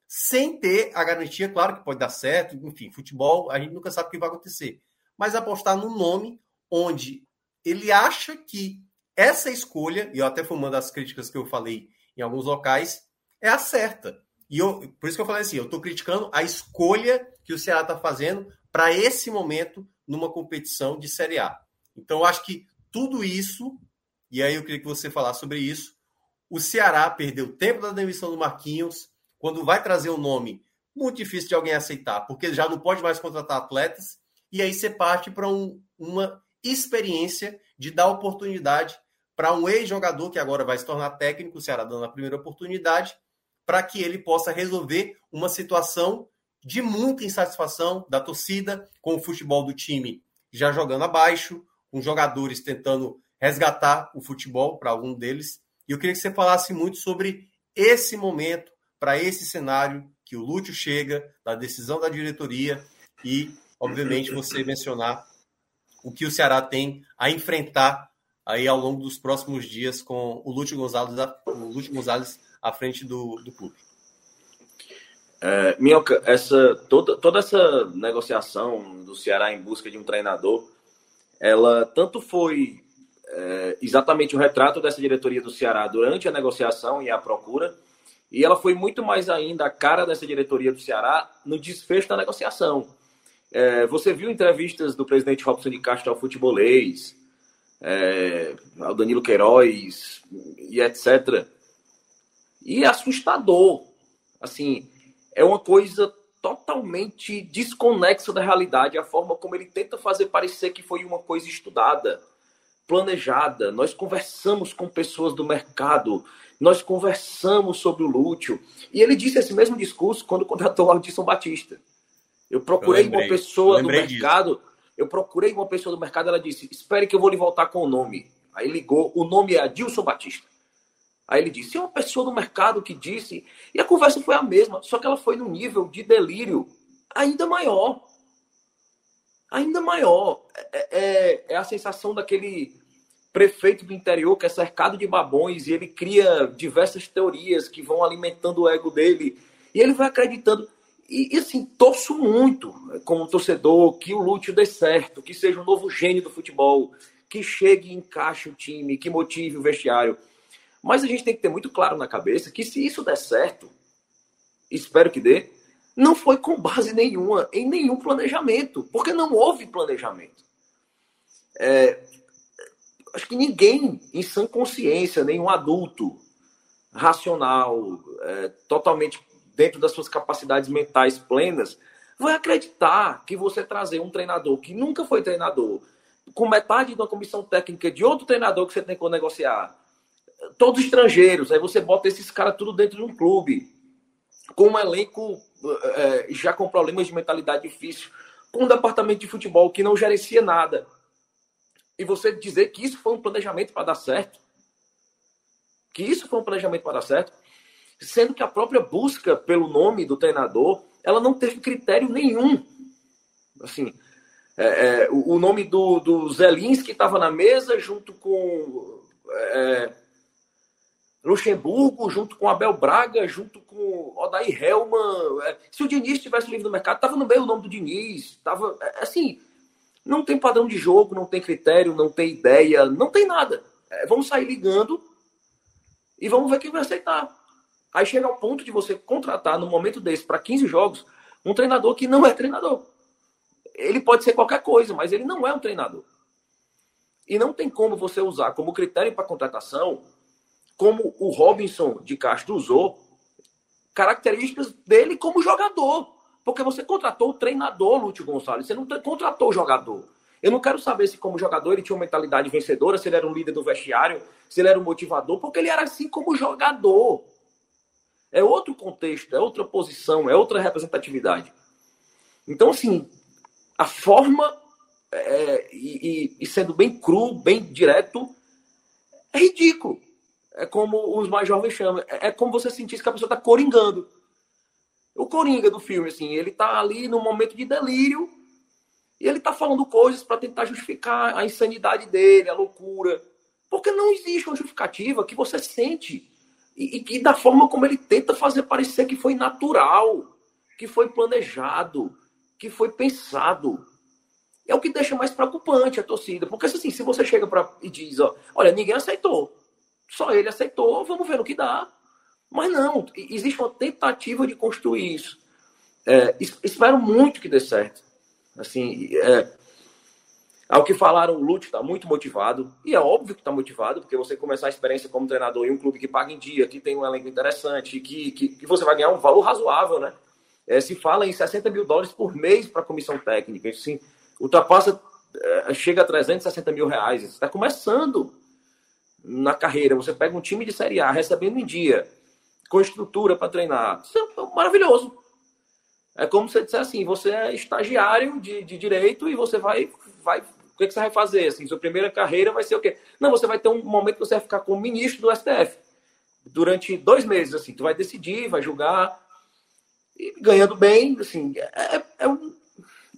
sem ter a garantia, claro que pode dar certo, enfim, futebol a gente nunca sabe o que vai acontecer, mas apostar no nome onde ele acha que essa escolha, e eu até foi uma das críticas que eu falei em alguns locais, é a certa. E eu, por isso que eu falei assim, eu estou criticando a escolha que o Ceará está fazendo para esse momento numa competição de Série A. Então, eu acho que tudo isso e aí eu queria que você falasse sobre isso. O Ceará perdeu tempo da demissão do Marquinhos. Quando vai trazer o nome, muito difícil de alguém aceitar, porque já não pode mais contratar atletas, e aí você parte para um, uma experiência de dar oportunidade para um ex-jogador que agora vai se tornar técnico, o Ceará dando a primeira oportunidade, para que ele possa resolver uma situação de muita insatisfação da torcida com o futebol do time já jogando abaixo, com jogadores tentando resgatar o futebol para algum deles. E eu queria que você falasse muito sobre esse momento, para esse cenário que o Lúcio chega, da decisão da diretoria e, obviamente, você mencionar o que o Ceará tem a enfrentar aí ao longo dos próximos dias com o Lúcio Gonzalez, o Lúcio Gonzalez à frente do, do clube. É, Minhoca, essa, toda, toda essa negociação do Ceará em busca de um treinador, ela tanto foi é, exatamente o retrato dessa diretoria do Ceará durante a negociação e a procura, e ela foi muito mais ainda a cara dessa diretoria do Ceará no desfecho da negociação. É, você viu entrevistas do presidente Robson de Castro ao futebolês, é, ao Danilo Queiroz e etc. E é assustador. Assim, é uma coisa totalmente desconexa da realidade, a forma como ele tenta fazer parecer que foi uma coisa estudada, planejada. Nós conversamos com pessoas do mercado, nós conversamos sobre o Lúcio. E ele disse esse mesmo discurso quando contratou o Aldisson Batista. Eu procurei eu uma pessoa do mercado, disso. eu procurei uma pessoa do mercado, ela disse: "Espere que eu vou lhe voltar com o nome". Aí ligou, o nome é Adilson Batista. Aí ele disse: "É uma pessoa do mercado que disse". E a conversa foi a mesma, só que ela foi num nível de delírio ainda maior. Ainda maior. É, é, é a sensação daquele prefeito do interior que é cercado de babões e ele cria diversas teorias que vão alimentando o ego dele e ele vai acreditando. E, e assim, torço muito como torcedor que o Lúcio dê certo, que seja um novo gênio do futebol, que chegue e encaixe o time, que motive o vestiário. Mas a gente tem que ter muito claro na cabeça que se isso der certo, espero que dê, não foi com base nenhuma em nenhum planejamento, porque não houve planejamento. É, acho que ninguém em sã consciência, nenhum adulto racional, é, totalmente dentro das suas capacidades mentais plenas, vai acreditar que você trazer um treinador que nunca foi treinador, com metade de uma comissão técnica de outro treinador que você tem que negociar, todos estrangeiros, aí você bota esses caras tudo dentro de um clube, com um elenco é, já com problemas de mentalidade difícil, com um departamento de futebol que não gerencia nada, e você dizer que isso foi um planejamento para dar certo, que isso foi um planejamento para dar certo, sendo que a própria busca pelo nome do treinador, ela não teve critério nenhum. Assim, é, é, o, nome do, do Zelinski estava na mesa junto com é, Luxemburgo, junto com Abel Braga, junto com Odair Helman. É, se o Diniz tivesse livre no mercado, estava no meio o nome do Diniz. Tava, é, assim, não tem padrão de jogo, não tem critério, não tem ideia, não tem nada. É, vamos sair ligando e vamos ver quem vai aceitar. Aí chega ao ponto de você contratar, no momento desse, para 15 jogos, um treinador que não é treinador. Ele pode ser qualquer coisa, mas ele não é um treinador. E não tem como você usar como critério para contratação, como o Robinson de Castro usou, características dele como jogador. Porque você contratou o treinador, Lúcio Gonçalves, você não contratou o jogador. Eu não quero saber se, como jogador, ele tinha uma mentalidade vencedora, se ele era um líder do vestiário, se ele era um motivador, porque ele era assim como jogador. É outro contexto, é outra posição, é outra representatividade. Então, assim, a forma, é, e, e, sendo bem cru, bem direto, é ridículo. É como os mais jovens chamam. É, é como você sentisse que a pessoa está coringando o Coringa do filme, assim, ele tá ali no momento de delírio e ele tá falando coisas para tentar justificar a insanidade dele, a loucura. Porque não existe uma justificativa que você sente e, que da forma como ele tenta fazer parecer que foi natural, que foi planejado, que foi pensado. É o que deixa mais preocupante a torcida. Porque assim, se você chega para e diz, ó, olha, ninguém aceitou. Só ele aceitou, vamos ver no que dá. Mas não, existe uma tentativa de construir isso. É, espero muito que dê certo. Assim, é, ao que falaram, o Lute está muito motivado, e é óbvio que está motivado, porque você começar a experiência como treinador em um clube que paga em dia, que tem um elenco interessante, que, que, que você vai ganhar um valor razoável, né? É, se fala em 60 mil dólares por mês para a comissão técnica. Isso sim, ultrapassa, é, chega a 360 mil reais. Está começando na carreira. Você pega um time de Série A recebendo em dia, com estrutura para treinar. Isso é maravilhoso. É como você disser assim: você é estagiário de, de direito e você vai, vai. O que, que você vai fazer? Assim, sua primeira carreira vai ser o quê? Não, você vai ter um momento que você vai ficar como ministro do STF durante dois meses. Assim, tu vai decidir, vai julgar ganhando bem, assim, é, é, é, um,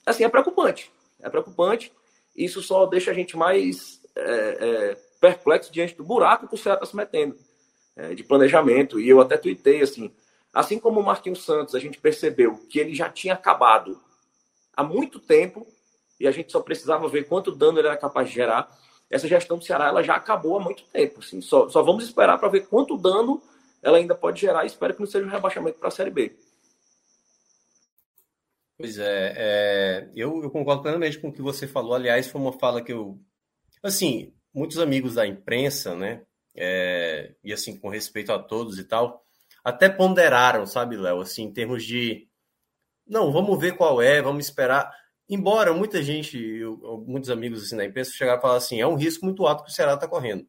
assim, é preocupante. É preocupante. Isso só deixa a gente mais é, é, perplexo diante do buraco que o Ceará está se metendo é, de planejamento. E eu até tuitei assim, assim como o Marquinhos Santos, a gente percebeu que ele já tinha acabado há muito tempo e a gente só precisava ver quanto dano ele era capaz de gerar. Essa gestão do Ceará ela já acabou há muito tempo. Assim, só, só vamos esperar para ver quanto dano ela ainda pode gerar e espero que não seja um rebaixamento para a Série B. Pois é, é eu, eu, concordo plenamente com o que você falou. Aliás, foi uma fala que eu. Assim, muitos amigos da imprensa, né? É, e assim, com respeito a todos e tal, até ponderaram, sabe, Léo, assim, em termos de. Não, vamos ver qual é, vamos esperar. Embora muita gente, eu, muitos amigos assim, da imprensa chegaram a falar assim: é um risco muito alto que o Ceará está correndo.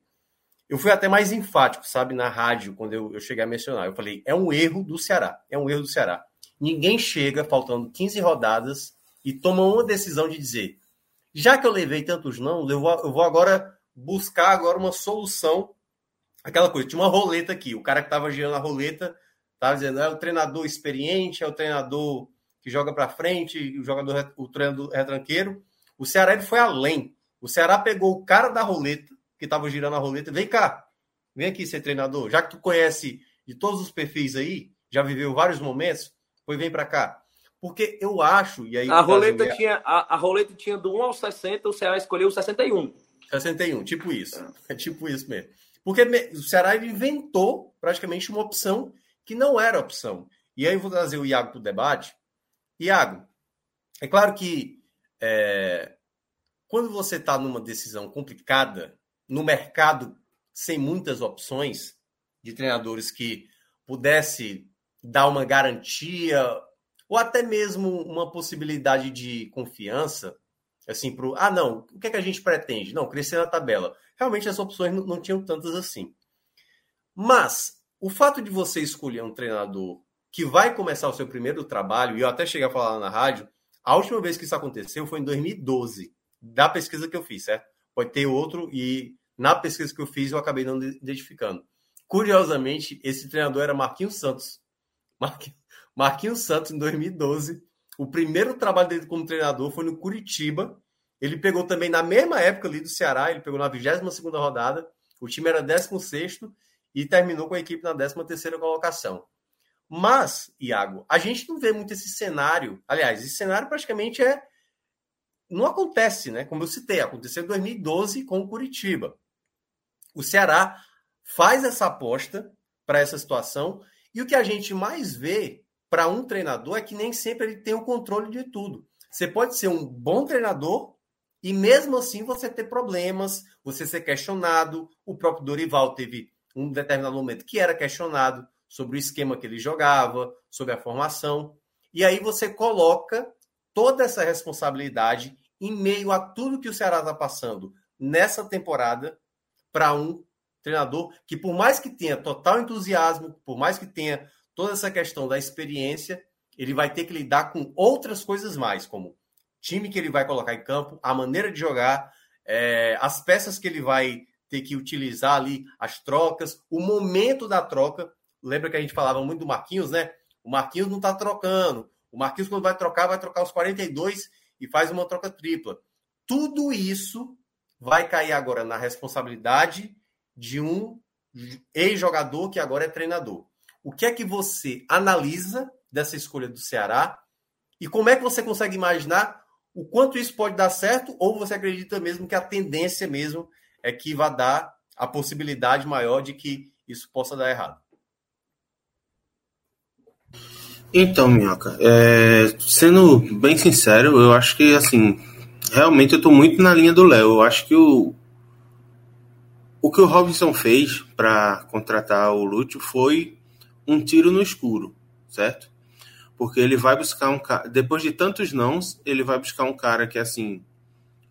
Eu fui até mais enfático, sabe, na rádio, quando eu, eu cheguei a mencionar. Eu falei: é um erro do Ceará, é um erro do Ceará ninguém chega faltando 15 rodadas e toma uma decisão de dizer: já que eu levei tantos não, eu vou, eu vou agora buscar agora uma solução. Aquela coisa, tinha uma roleta aqui, o cara que estava girando a roleta estava dizendo: é o treinador experiente, é o treinador que joga para frente, o jogador, o treinador retranqueiro. O Ceará ele foi além. O Ceará pegou o cara da roleta, que estava girando a roleta, vem cá, vem aqui ser treinador. Já que tu conhece de todos os perfis aí, já viveu vários momentos, Pois vem para cá. Porque eu acho, e aí. A roleta, tinha, a, a, roleta tinha do 1 ao 60, o Ceará escolheu o 61. 61, tipo isso. É tipo isso mesmo. Porque o Ceará inventou praticamente uma opção que não era opção. E aí eu vou trazer o Iago para o debate. Iago, é claro que é, quando você está numa decisão complicada, no mercado sem muitas opções de treinadores que pudesse dar uma garantia ou até mesmo uma possibilidade de confiança, assim, para ah, não, o que, é que a gente pretende? Não, crescer na tabela. Realmente as opções não, não tinham tantas assim. Mas o fato de você escolher um treinador que vai começar o seu primeiro trabalho, e eu até cheguei a falar na rádio, a última vez que isso aconteceu foi em 2012, da pesquisa que eu fiz, certo? Pode ter outro, e na pesquisa que eu fiz eu acabei não identificando. Curiosamente, esse treinador era Marquinhos Santos, Marquinhos Santos, em 2012, o primeiro trabalho dele como treinador foi no Curitiba. Ele pegou também na mesma época ali do Ceará, ele pegou na 22 rodada. O time era 16 e terminou com a equipe na 13 colocação. Mas, Iago, a gente não vê muito esse cenário. Aliás, esse cenário praticamente é. Não acontece, né? Como eu citei, aconteceu em 2012 com o Curitiba. O Ceará faz essa aposta para essa situação e o que a gente mais vê para um treinador é que nem sempre ele tem o controle de tudo. Você pode ser um bom treinador e mesmo assim você ter problemas, você ser questionado. O próprio Dorival teve um determinado momento que era questionado sobre o esquema que ele jogava, sobre a formação. E aí você coloca toda essa responsabilidade em meio a tudo que o Ceará está passando nessa temporada para um treinador que, por mais que tenha total entusiasmo, por mais que tenha toda essa questão da experiência, ele vai ter que lidar com outras coisas mais, como time que ele vai colocar em campo, a maneira de jogar, é, as peças que ele vai ter que utilizar ali, as trocas, o momento da troca. Lembra que a gente falava muito do Marquinhos, né? O Marquinhos não está trocando. O Marquinhos, quando vai trocar, vai trocar os 42 e faz uma troca tripla. Tudo isso vai cair agora na responsabilidade de um ex-jogador que agora é treinador. O que é que você analisa dessa escolha do Ceará e como é que você consegue imaginar o quanto isso pode dar certo ou você acredita mesmo que a tendência mesmo é que vai dar a possibilidade maior de que isso possa dar errado? Então, Minhoca, é, sendo bem sincero, eu acho que assim, realmente eu estou muito na linha do Léo. Eu acho que o, o que o Robinson fez para contratar o Lúcio foi um tiro no escuro, certo? Porque ele vai buscar um cara. Depois de tantos nãos, ele vai buscar um cara que, assim.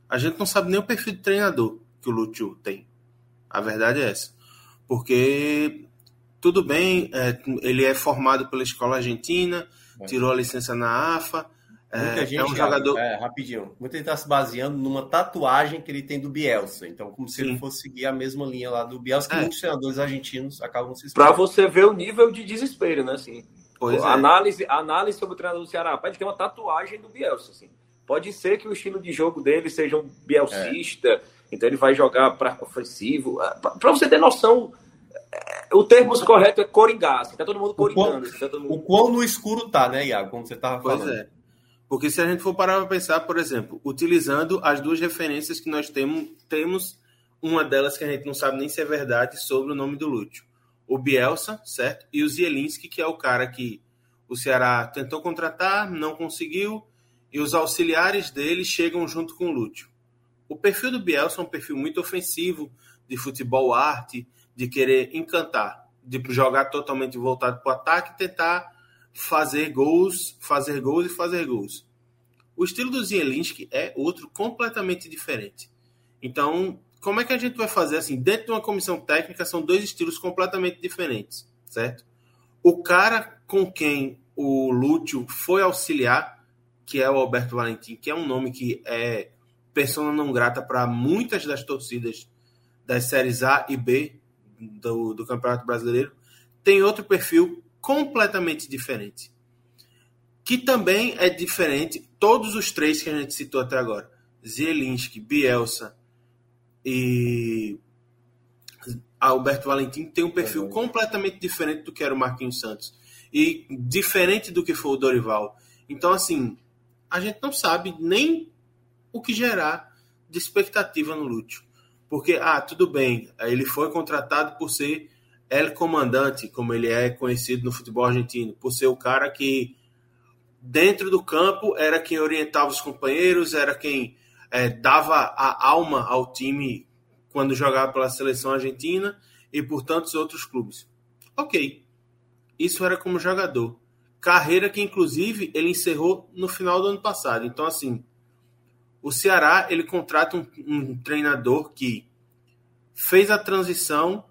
A gente não sabe nem o perfil de treinador que o Lúcio tem. A verdade é essa. Porque tudo bem, é, ele é formado pela escola argentina, é. tirou a licença na AFA. É, gente, é um jogador. É, rapidinho. Muita gente está se baseando numa tatuagem que ele tem do Bielsa. Então, como se Sim. ele fosse seguir a mesma linha lá do Bielsa, que é. muitos treinadores argentinos acabam se Para você ver o nível de desespero, né? Assim, pois é. análise, análise sobre o treinador do Ceará. Ele tem uma tatuagem do Bielsa. Assim. Pode ser que o estilo de jogo dele seja um bielcista, é. então ele vai jogar para ofensivo. Para você ter noção o termo correto é coringar. Tá todo mundo coringando. O quão, tá mundo... o quão no escuro tá, né, Iago? Como você tava falando. Pois é. Porque se a gente for parar para pensar, por exemplo, utilizando as duas referências que nós temos, temos uma delas que a gente não sabe nem se é verdade sobre o nome do Lúcio. O Bielsa, certo? E o Zielinski, que é o cara que o Ceará tentou contratar, não conseguiu, e os auxiliares dele chegam junto com o Lúcio. O perfil do Bielsa é um perfil muito ofensivo, de futebol arte, de querer encantar, de jogar totalmente voltado para o ataque e tentar fazer gols, fazer gols e fazer gols. O estilo do Zielinski é outro completamente diferente. Então, como é que a gente vai fazer assim? Dentro de uma comissão técnica, são dois estilos completamente diferentes, certo? O cara com quem o Lúcio foi auxiliar, que é o Alberto Valentim, que é um nome que é persona não grata para muitas das torcidas das séries A e B do, do Campeonato Brasileiro, tem outro perfil completamente diferente. Que também é diferente, todos os três que a gente citou até agora: Zielinski, Bielsa e Alberto Valentim, tem um perfil completamente diferente do que era o Marquinhos Santos. E diferente do que foi o Dorival. Então, assim, a gente não sabe nem o que gerar de expectativa no Lúcio. Porque, ah, tudo bem, ele foi contratado por ser El Comandante, como ele é conhecido no futebol argentino, por ser o cara que, dentro do campo, era quem orientava os companheiros, era quem é, dava a alma ao time quando jogava pela seleção argentina e por tantos outros clubes. Ok, isso era como jogador. Carreira que, inclusive, ele encerrou no final do ano passado. Então, assim, o Ceará ele contrata um, um treinador que fez a transição,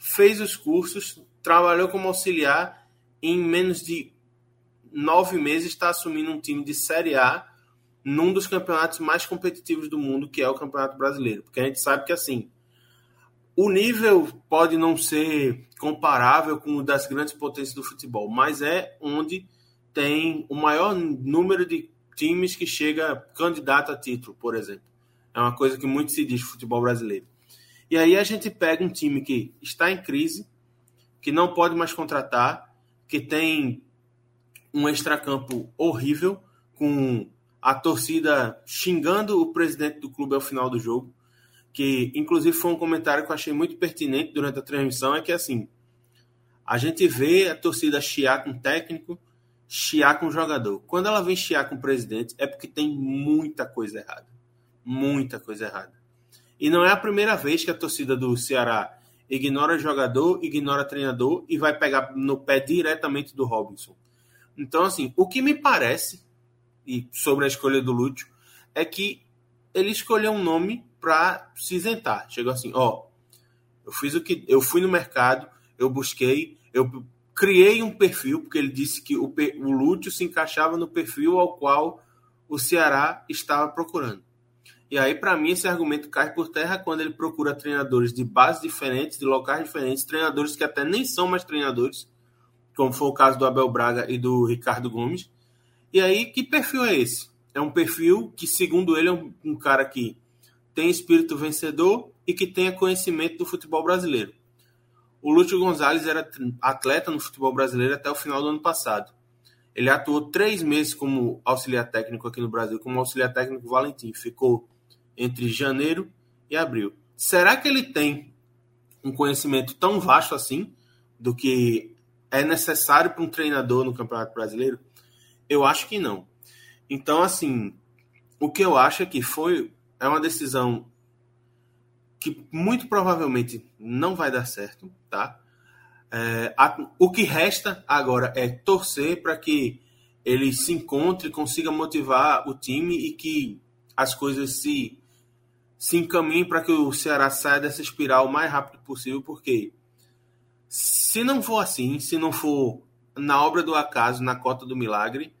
fez os cursos, trabalhou como auxiliar e em menos de nove meses está assumindo um time de Série A num dos campeonatos mais competitivos do mundo, que é o Campeonato Brasileiro. Porque a gente sabe que assim o nível pode não ser comparável com o das grandes potências do futebol, mas é onde tem o maior número de times que chega candidato a título, por exemplo. É uma coisa que muito se diz futebol brasileiro. E aí a gente pega um time que está em crise, que não pode mais contratar, que tem um extracampo horrível, com a torcida xingando o presidente do clube ao final do jogo, que inclusive foi um comentário que eu achei muito pertinente durante a transmissão, é que assim, a gente vê a torcida chiar com o técnico, chiar com o jogador. Quando ela vem chiar com o presidente, é porque tem muita coisa errada. Muita coisa errada. E não é a primeira vez que a torcida do Ceará ignora jogador, ignora treinador e vai pegar no pé diretamente do Robinson. Então, assim, o que me parece, e sobre a escolha do Lúcio, é que ele escolheu um nome para se isentar. Chegou assim, ó, eu fiz o que eu fui no mercado, eu busquei, eu criei um perfil, porque ele disse que o, o Lúcio se encaixava no perfil ao qual o Ceará estava procurando. E aí, para mim, esse argumento cai por terra quando ele procura treinadores de bases diferentes, de locais diferentes, treinadores que até nem são mais treinadores, como foi o caso do Abel Braga e do Ricardo Gomes. E aí, que perfil é esse? É um perfil que, segundo ele, é um, um cara que tem espírito vencedor e que tenha conhecimento do futebol brasileiro. O Lúcio Gonzalez era atleta no futebol brasileiro até o final do ano passado. Ele atuou três meses como auxiliar técnico aqui no Brasil, como auxiliar técnico Valentim. Ficou entre janeiro e abril. Será que ele tem um conhecimento tão vasto assim do que é necessário para um treinador no Campeonato Brasileiro? Eu acho que não. Então, assim, o que eu acho é que foi é uma decisão que muito provavelmente não vai dar certo, tá? É, a, o que resta agora é torcer para que ele se encontre, consiga motivar o time e que as coisas se, se encaminhem para que o Ceará saia dessa espiral o mais rápido possível, porque se não for assim, se não for na obra do acaso, na cota do milagre,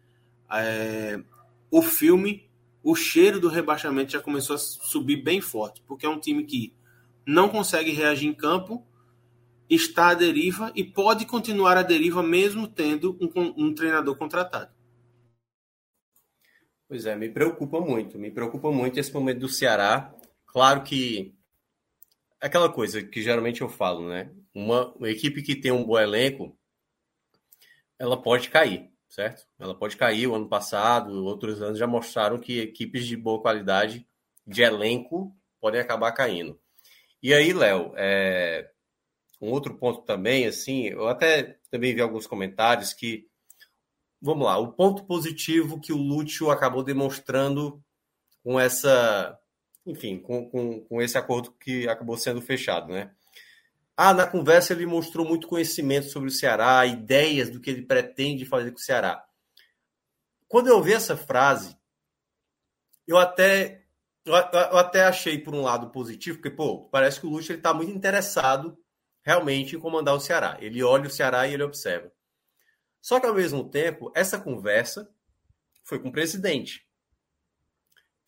é, o filme, o cheiro do rebaixamento já começou a subir bem forte, porque é um time que não consegue reagir em campo, está à deriva e pode continuar à deriva mesmo tendo um, um treinador contratado. Pois é, me preocupa muito, me preocupa muito esse momento do Ceará. Claro que aquela coisa que geralmente eu falo, né? Uma, uma equipe que tem um bom elenco, ela pode cair, certo? Ela pode cair. O ano passado, outros anos já mostraram que equipes de boa qualidade de elenco podem acabar caindo. E aí, Léo, é... um outro ponto também, assim, eu até também vi alguns comentários que vamos lá, o ponto positivo que o Lúcio acabou demonstrando com essa, enfim, com, com, com esse acordo que acabou sendo fechado, né? Ah, na conversa ele mostrou muito conhecimento sobre o Ceará, ideias do que ele pretende fazer com o Ceará. Quando eu ouvi essa frase, eu até eu até achei por um lado positivo, porque pô, parece que o Lúcio ele está muito interessado realmente em comandar o Ceará. Ele olha o Ceará e ele observa. Só que, ao mesmo tempo, essa conversa foi com o presidente,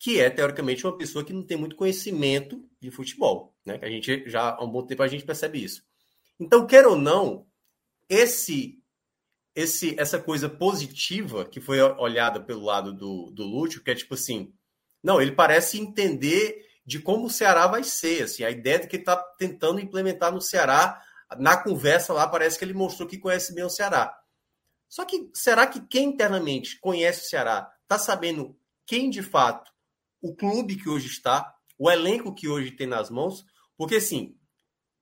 que é, teoricamente, uma pessoa que não tem muito conhecimento de futebol. Né? A gente já há um bom tempo a gente percebe isso. Então, quer ou não, esse, esse essa coisa positiva que foi olhada pelo lado do, do Lúcio, que é tipo assim, não, ele parece entender de como o Ceará vai ser, assim, a ideia de que ele está tentando implementar no Ceará, na conversa lá, parece que ele mostrou que conhece bem o Ceará. Só que será que quem internamente conhece o Ceará está sabendo quem de fato o clube que hoje está, o elenco que hoje tem nas mãos? Porque assim,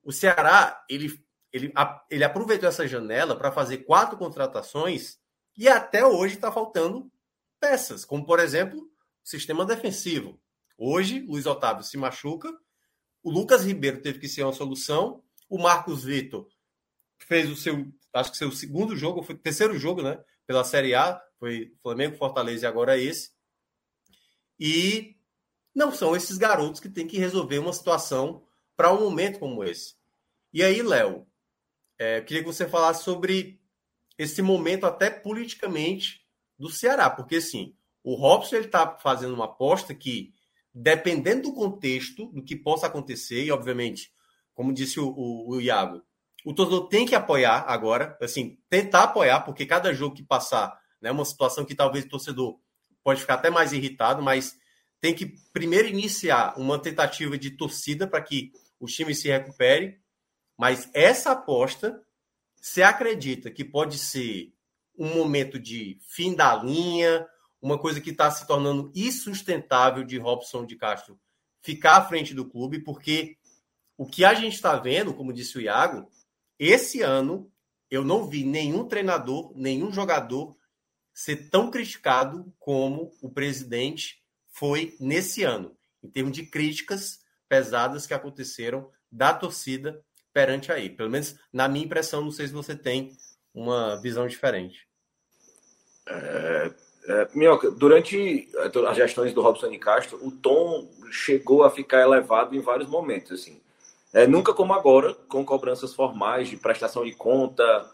o Ceará ele, ele, ele aproveitou essa janela para fazer quatro contratações e até hoje está faltando peças, como por exemplo o sistema defensivo. Hoje, Luiz Otávio se machuca, o Lucas Ribeiro teve que ser uma solução, o Marcos Vitor fez o seu acho que seu segundo jogo, foi terceiro jogo, né? Pela Série A, foi Flamengo, Fortaleza e agora esse. E não são esses garotos que têm que resolver uma situação para um momento como esse. E aí, Léo, é, queria que você falasse sobre esse momento até politicamente do Ceará, porque assim, o Robson ele está fazendo uma aposta que, dependendo do contexto, do que possa acontecer, e obviamente, como disse o, o, o Iago, o torcedor tem que apoiar agora, assim, tentar apoiar, porque cada jogo que passar, né, uma situação que talvez o torcedor pode ficar até mais irritado, mas tem que primeiro iniciar uma tentativa de torcida para que o time se recupere. Mas essa aposta, você acredita que pode ser um momento de fim da linha, uma coisa que está se tornando insustentável de Robson de Castro ficar à frente do clube, porque o que a gente está vendo, como disse o Iago, esse ano, eu não vi nenhum treinador, nenhum jogador ser tão criticado como o presidente foi nesse ano, em termos de críticas pesadas que aconteceram da torcida perante aí. Pelo menos na minha impressão, não sei se você tem uma visão diferente. É, é, Minhoca, durante as gestões do Robson de Castro, o tom chegou a ficar elevado em vários momentos. Assim. É, nunca como agora, com cobranças formais de prestação de conta,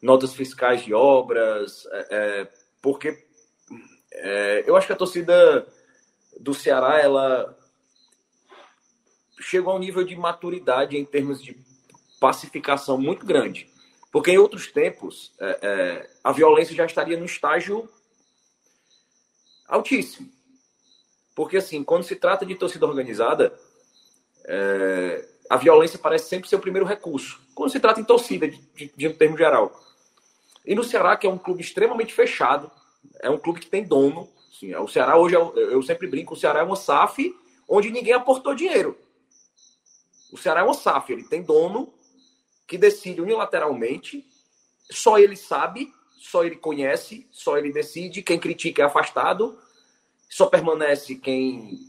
notas fiscais de obras, é, é porque é, eu acho que a torcida do Ceará ela chegou a um nível de maturidade em termos de pacificação muito grande. Porque em outros tempos, é, é, a violência já estaria no estágio altíssimo. Porque, assim, quando se trata de torcida organizada, é, a violência parece sempre ser o primeiro recurso, quando se trata em torcida, de, de, de um termo geral. E no Ceará, que é um clube extremamente fechado, é um clube que tem dono. Assim, o Ceará hoje, eu, é eu sempre brinco, o Ceará é uma SAF onde ninguém aportou dinheiro. O Ceará é uma SAF, ele tem dono que decide unilateralmente, só ele sabe, só ele conhece, só ele decide, quem critica é afastado, só permanece quem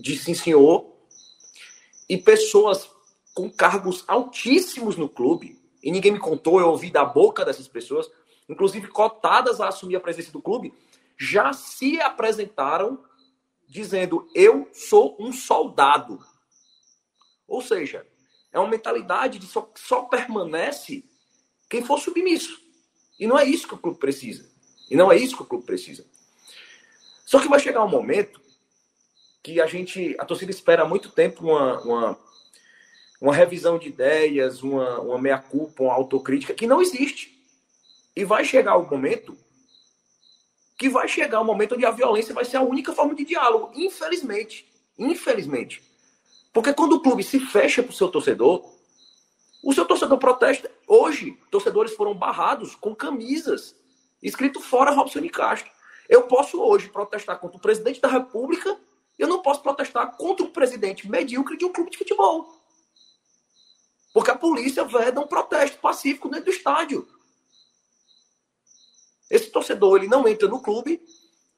diz sim senhor, e pessoas com cargos altíssimos no clube, e ninguém me contou, eu ouvi da boca dessas pessoas, inclusive cotadas a assumir a presidência do clube, já se apresentaram dizendo: Eu sou um soldado. Ou seja, é uma mentalidade de só, só permanece quem for submisso. E não é isso que o clube precisa. E não é isso que o clube precisa. Só que vai chegar um momento que a gente, a torcida espera há muito tempo uma, uma, uma revisão de ideias, uma, uma meia-culpa, uma autocrítica, que não existe. E vai chegar o momento que vai chegar o momento onde a violência vai ser a única forma de diálogo. Infelizmente. Infelizmente. Porque quando o clube se fecha para o seu torcedor, o seu torcedor protesta. Hoje, torcedores foram barrados com camisas escrito fora Robson de Castro. Eu posso hoje protestar contra o presidente da República, eu não posso protestar contra um presidente medíocre de um clube de futebol. Porque a polícia veda um protesto pacífico dentro do estádio. Esse torcedor, ele não entra no clube,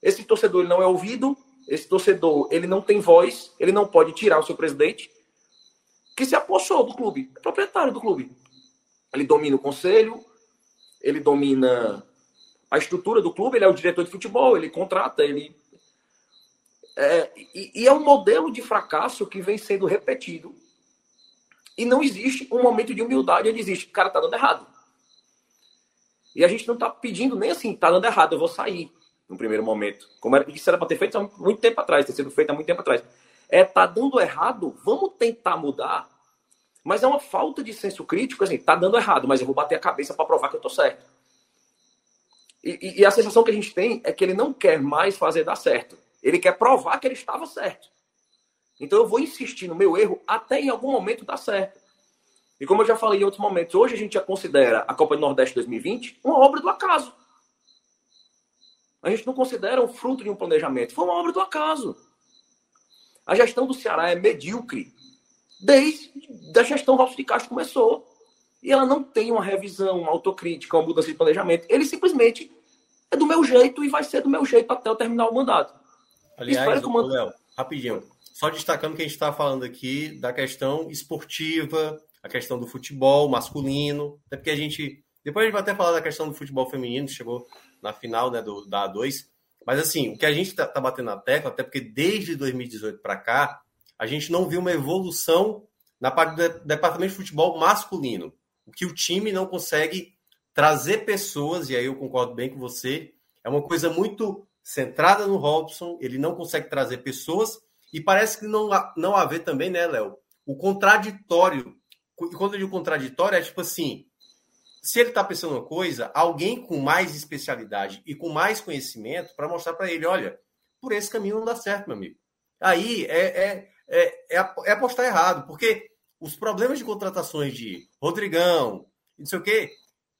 esse torcedor ele não é ouvido, esse torcedor ele não tem voz, ele não pode tirar o seu presidente, que se apossou do clube, é proprietário do clube. Ele domina o conselho, ele domina a estrutura do clube, ele é o diretor de futebol, ele contrata, ele. É, e, e é um modelo de fracasso que vem sendo repetido. E não existe um momento de humildade onde existe, cara tá dando errado. E a gente não está pedindo nem assim, está dando errado, eu vou sair no primeiro momento. Como era, isso era para ter feito há muito tempo atrás, ter sido feito há muito tempo atrás. É, tá dando errado, vamos tentar mudar. Mas é uma falta de senso crítico, assim, tá dando errado, mas eu vou bater a cabeça para provar que eu tô certo. E, e, e, a sensação que a gente tem é que ele não quer mais fazer dar certo. Ele quer provar que ele estava certo. Então eu vou insistir no meu erro até em algum momento dar certo. E como eu já falei em outros momentos, hoje a gente já considera a Copa do Nordeste 2020 uma obra do acaso. A gente não considera um fruto de um planejamento, foi uma obra do acaso. A gestão do Ceará é medíocre desde a gestão Ralf de Castro começou. E ela não tem uma revisão, uma autocrítica, uma mudança de planejamento. Ele simplesmente é do meu jeito e vai ser do meu jeito até eu terminar o mandato. Aliás, o mando... Léo, rapidinho. Só destacando que a gente está falando aqui da questão esportiva, a questão do futebol masculino, até porque a gente. Depois a gente vai até falar da questão do futebol feminino, que chegou na final né, do, da A2. Mas assim, o que a gente está tá batendo na tecla, até porque desde 2018 para cá, a gente não viu uma evolução na parte do departamento de futebol masculino. O que o time não consegue trazer pessoas, e aí eu concordo bem com você, é uma coisa muito centrada no Robson, ele não consegue trazer pessoas, e parece que não, não haver também, né, Léo, o contraditório e quando eu digo contraditório, é tipo assim: se ele está pensando uma coisa, alguém com mais especialidade e com mais conhecimento para mostrar para ele: olha, por esse caminho não dá certo, meu amigo. Aí é, é, é, é, é apostar errado, porque os problemas de contratações de Rodrigão, não sei o quê,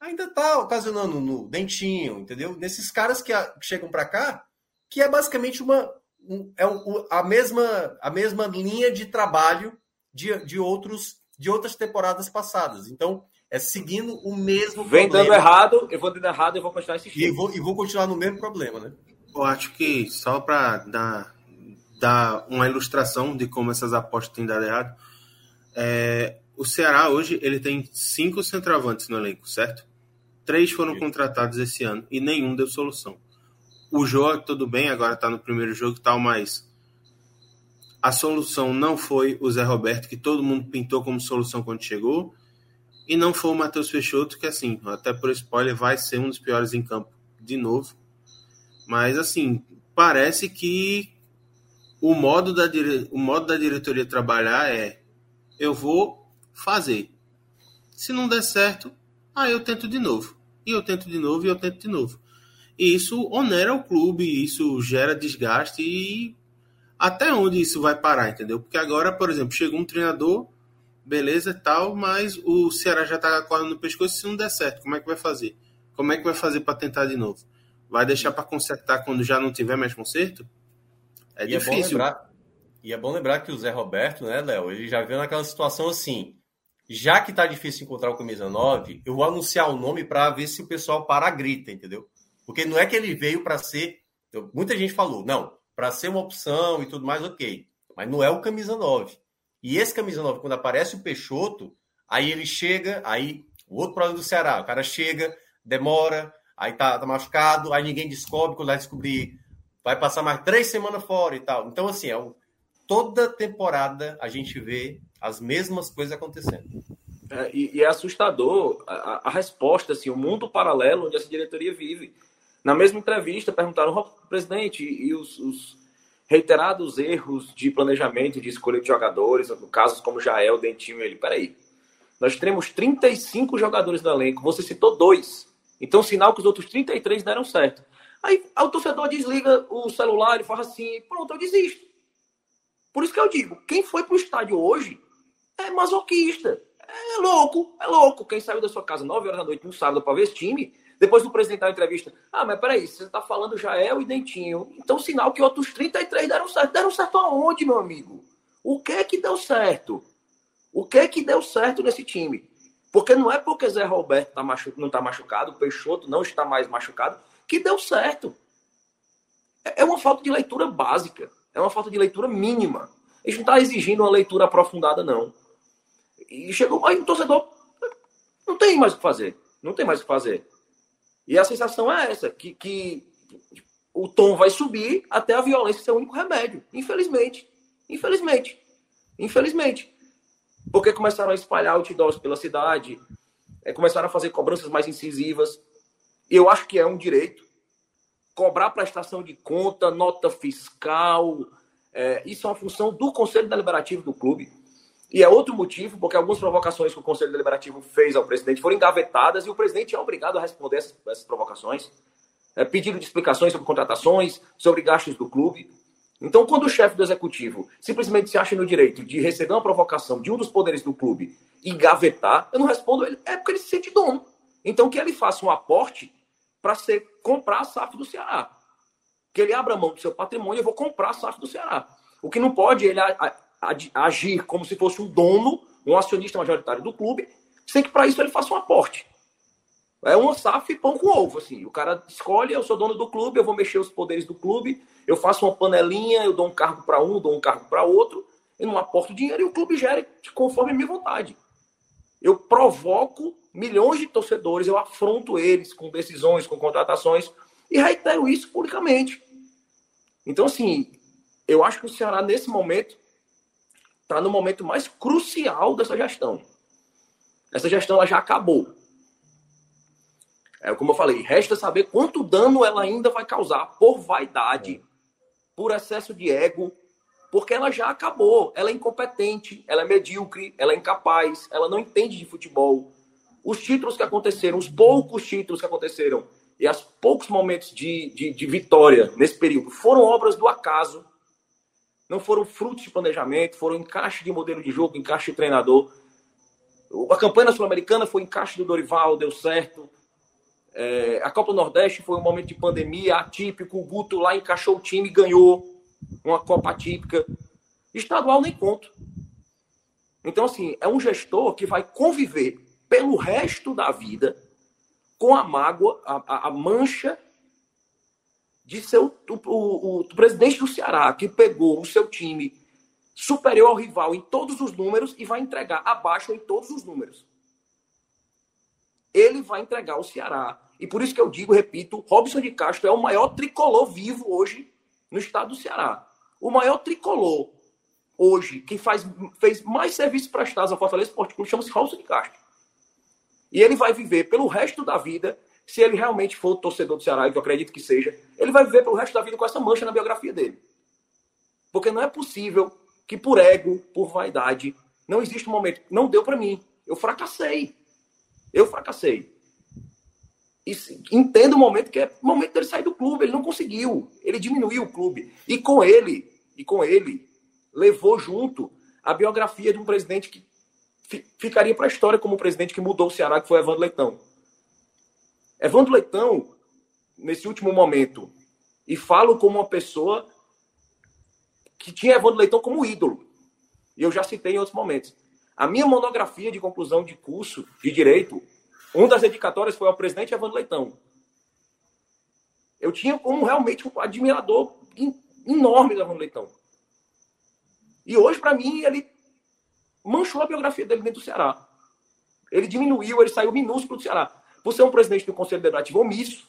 ainda está ocasionando no Dentinho, entendeu? Nesses caras que, a, que chegam para cá, que é basicamente uma um, é um, a, mesma, a mesma linha de trabalho de, de outros de outras temporadas passadas. Então, é seguindo o mesmo Vem problema. dando errado, eu vou dando errado e vou continuar insistindo. E vou, e vou continuar no mesmo problema, né? Eu acho que, só para dar, dar uma ilustração de como essas apostas têm dado errado, é, o Ceará hoje ele tem cinco centroavantes no elenco, certo? Três foram contratados esse ano e nenhum deu solução. O jogo, tudo bem, agora está no primeiro jogo e tal, mas a solução não foi o Zé Roberto, que todo mundo pintou como solução quando chegou, e não foi o Matheus Peixoto, que assim, até por spoiler, vai ser um dos piores em campo de novo. Mas assim, parece que o modo da, dire... o modo da diretoria trabalhar é eu vou fazer. Se não der certo, aí eu tento de novo. E eu tento de novo e eu tento de novo. E isso onera o clube, isso gera desgaste e até onde isso vai parar, entendeu? Porque agora, por exemplo, chegou um treinador, beleza e tal, mas o Ceará já tá com a no pescoço, se não der certo, como é que vai fazer? Como é que vai fazer para tentar de novo? Vai deixar para consertar quando já não tiver mais conserto? É e difícil. É bom lembrar, e é bom lembrar que o Zé Roberto, né, Léo, ele já veio naquela situação assim, já que tá difícil encontrar o camisa 9, eu vou anunciar o nome para ver se o pessoal para a grita, entendeu? Porque não é que ele veio para ser, muita gente falou, não, para ser uma opção e tudo mais, ok. Mas não é o camisa 9. E esse camisa 9, quando aparece o Peixoto, aí ele chega, aí o outro problema do Ceará, o cara chega, demora, aí tá, tá machucado, aí ninguém descobre, quando vai descobrir, vai passar mais três semanas fora e tal. Então, assim, é um, toda temporada a gente vê as mesmas coisas acontecendo. É, e, e, é assustador a, a, resposta, assim, o mundo paralelo onde essa diretoria vive. Na mesma entrevista, perguntaram, presidente, e os, os, reiterados erros de planejamento, de escolha de jogadores, casos como Jael, Dentinho, ele, peraí, nós temos 35 jogadores no elenco, você citou dois. Então, sinal que os outros 33 deram certo. Aí o torcedor desliga o celular e fala assim: pronto, eu desisto. Por isso que eu digo: quem foi para o estádio hoje é masoquista. É louco, é louco. Quem saiu da sua casa 9 horas da noite no sábado para ver esse time, depois do presidente da entrevista, ah, mas peraí, você está falando Jael e Dentinho. Então, sinal que outros 33 deram certo. Deram certo aonde, meu amigo? O que é que deu certo? O que é que deu certo nesse time? Porque não é porque Zé Roberto tá machu... não está machucado, o Peixoto não está mais machucado, que deu certo. É, é uma falta de leitura básica. É uma falta de leitura mínima. A gente não está exigindo uma leitura aprofundada, não. E chegou aí o torcedor não tem mais o que fazer. Não tem mais o que fazer. E a sensação é essa, que, que o tom vai subir até a violência ser o único remédio. Infelizmente. Infelizmente. Infelizmente. Porque começaram a espalhar outdoors pela cidade, é, começaram a fazer cobranças mais incisivas. Eu acho que é um direito. Cobrar prestação de conta, nota fiscal, é, isso é uma função do Conselho Deliberativo do clube. E é outro motivo, porque algumas provocações que o Conselho Deliberativo fez ao presidente foram engavetadas e o presidente é obrigado a responder essas, essas provocações. É, pedido de explicações sobre contratações, sobre gastos do clube. Então, quando o chefe do executivo simplesmente se acha no direito de receber uma provocação de um dos poderes do clube e gavetar, eu não respondo ele, é porque ele se sente dono. Então, que ele faça um aporte para comprar a SAF do Ceará. Que ele abra mão do seu patrimônio, eu vou comprar a SAF do Ceará. O que não pode ele agir como se fosse um dono, um acionista majoritário do clube, sem que para isso ele faça um aporte. É uma SAF pão com ovo, assim. O cara escolhe, eu sou dono do clube, eu vou mexer os poderes do clube, eu faço uma panelinha, eu dou um cargo para um, dou um cargo para outro, eu não aporto dinheiro e o clube gera conforme a minha vontade. Eu provoco milhões de torcedores, eu afronto eles com decisões, com contratações e reitero isso publicamente. Então, assim, eu acho que o Ceará, nesse momento, está no momento mais crucial dessa gestão. Essa gestão ela já acabou. É como eu falei, resta saber quanto dano ela ainda vai causar por vaidade, por excesso de ego, porque ela já acabou. Ela é incompetente, ela é medíocre, ela é incapaz, ela não entende de futebol. Os títulos que aconteceram, os poucos títulos que aconteceram e os poucos momentos de, de, de vitória nesse período foram obras do acaso não foram frutos de planejamento, foram encaixe de modelo de jogo, encaixe de treinador. A campanha sul-americana foi encaixe do Dorival, deu certo. É, a Copa Nordeste foi um momento de pandemia atípico. O Guto lá encaixou o time ganhou uma Copa atípica. Estadual nem conto. Então, assim, é um gestor que vai conviver pelo resto da vida com a mágoa, a, a mancha de ser o, o, o, presidente do Ceará, que pegou o seu time superior ao rival em todos os números e vai entregar abaixo em todos os números. Ele vai entregar o Ceará. E por isso que eu digo, repito, Robson de Castro é o maior tricolor vivo hoje no estado do Ceará. O maior tricolor hoje, que faz, fez mais serviços prestados ao Fortaleza Esporte Clube, chama-se Robson de Castro. E ele vai viver pelo resto da vida se ele realmente for torcedor do Ceará, que eu acredito que seja, ele vai viver pelo resto da vida com essa mancha na biografia dele. Porque não é possível que por ego, por vaidade, não existe um momento. Não deu para mim. Eu fracassei. Eu fracassei. E entendo o momento que é o momento dele sair do clube. Ele não conseguiu. Ele diminuiu o clube. E com ele, e com ele, levou junto a biografia de um presidente que ficaria para a história como o presidente que mudou o Ceará, que foi Evandro Leitão. Evandro Leitão, nesse último momento, e falo como uma pessoa que tinha Evandro Leitão como ídolo. E eu já citei em outros momentos. A minha monografia de conclusão de curso de direito, uma das dedicatórias foi ao presidente Evandro Leitão. Eu tinha como realmente um admirador enorme do Evandro Leitão. E hoje, para mim, ele manchou a biografia dele dentro do Ceará. Ele diminuiu, ele saiu minúsculo do Ceará. Por ser um presidente do Conselho Deliberativo omisso,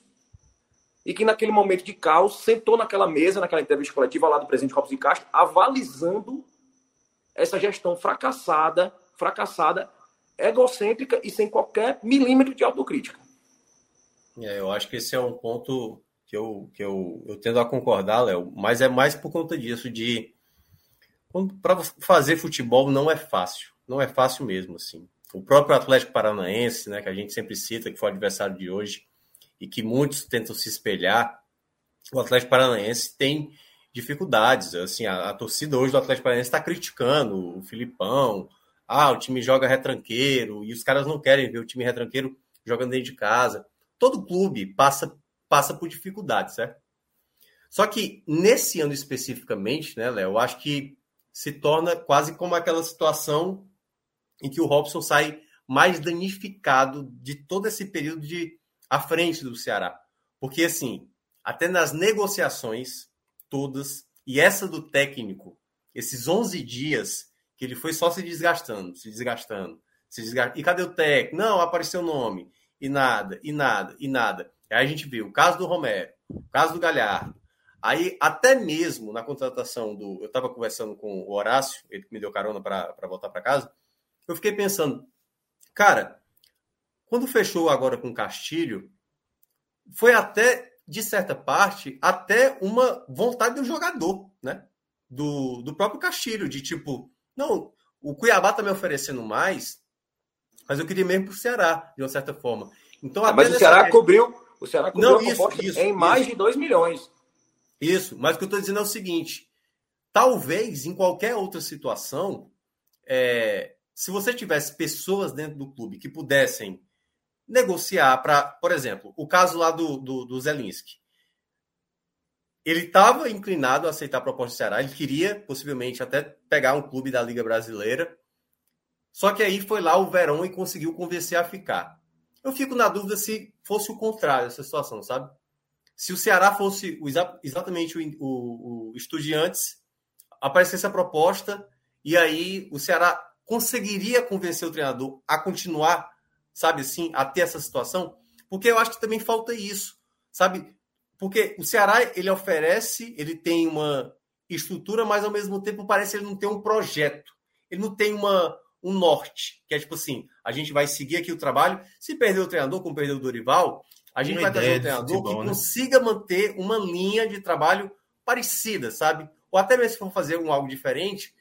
e que naquele momento de caos sentou naquela mesa, naquela entrevista coletiva lá do presidente Robson de Castro, avalizando essa gestão fracassada, fracassada, egocêntrica e sem qualquer milímetro de autocrítica. É, eu acho que esse é um ponto que eu, que eu, eu tendo a concordar, Léo, mas é mais por conta disso, de para fazer futebol não é fácil, não é fácil mesmo, assim. O próprio Atlético Paranaense, né, que a gente sempre cita, que foi o adversário de hoje, e que muitos tentam se espelhar, o Atlético Paranaense tem dificuldades. Assim, a, a torcida hoje do Atlético Paranaense está criticando o Filipão. Ah, o time joga retranqueiro e os caras não querem ver o time retranqueiro jogando dentro de casa. Todo clube passa passa por dificuldades, certo? Só que nesse ano especificamente, né, Léo, eu acho que se torna quase como aquela situação em que o Robson sai mais danificado de todo esse período de à frente do Ceará. Porque assim, até nas negociações todas. E essa do técnico, esses 11 dias que ele foi só se desgastando, se desgastando, se desgastando. E cadê o técnico? Não, apareceu o nome. E nada, e nada, e nada. Aí a gente viu o caso do Romero, o caso do Galhardo. Aí, até mesmo na contratação do. Eu estava conversando com o Horácio, ele que me deu carona para voltar para casa. Eu fiquei pensando, cara, quando fechou agora com o Castilho, foi até de certa parte, até uma vontade do jogador, né? Do, do próprio Castilho, de tipo, não, o Cuiabá tá me oferecendo mais, mas eu queria mesmo pro Ceará, de uma certa forma. Então, ah, mas o Ceará cobriu, o Ceará cobriu não, isso, isso, em mais isso. de 2 milhões. Isso, mas o que eu estou dizendo é o seguinte: talvez em qualquer outra situação, é, se você tivesse pessoas dentro do clube que pudessem negociar para, por exemplo, o caso lá do, do, do Zelinski. Ele estava inclinado a aceitar a proposta do Ceará, ele queria possivelmente até pegar um clube da Liga Brasileira. Só que aí foi lá o Verão e conseguiu convencer a ficar. Eu fico na dúvida se fosse o contrário essa situação, sabe? Se o Ceará fosse o, exatamente o, o, o Estudiantes, aparecesse a proposta e aí o Ceará conseguiria convencer o treinador a continuar sabe assim, a ter essa situação? Porque eu acho que também falta isso, sabe? Porque o Ceará, ele oferece, ele tem uma estrutura, mas ao mesmo tempo parece que ele não tem um projeto. Ele não tem uma, um norte, que é tipo assim, a gente vai seguir aqui o trabalho. Se perder o treinador, como perdeu o Dorival, a gente uma vai trazer um treinador futebol, que né? consiga manter uma linha de trabalho parecida, sabe? Ou até mesmo se for fazer um algo diferente,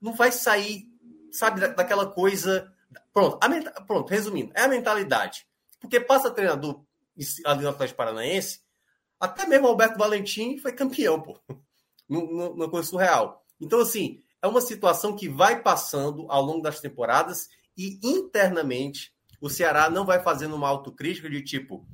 não vai sair, sabe, daquela coisa Pronto, a, pronto, resumindo, é a mentalidade. Porque passa treinador ali no Atlético Paranaense, até mesmo Alberto Valentim foi campeão, pô. <laughs> Numa coisa surreal. Então, assim, é uma situação que vai passando ao longo das temporadas e internamente o Ceará não vai fazendo uma autocrítica de tipo,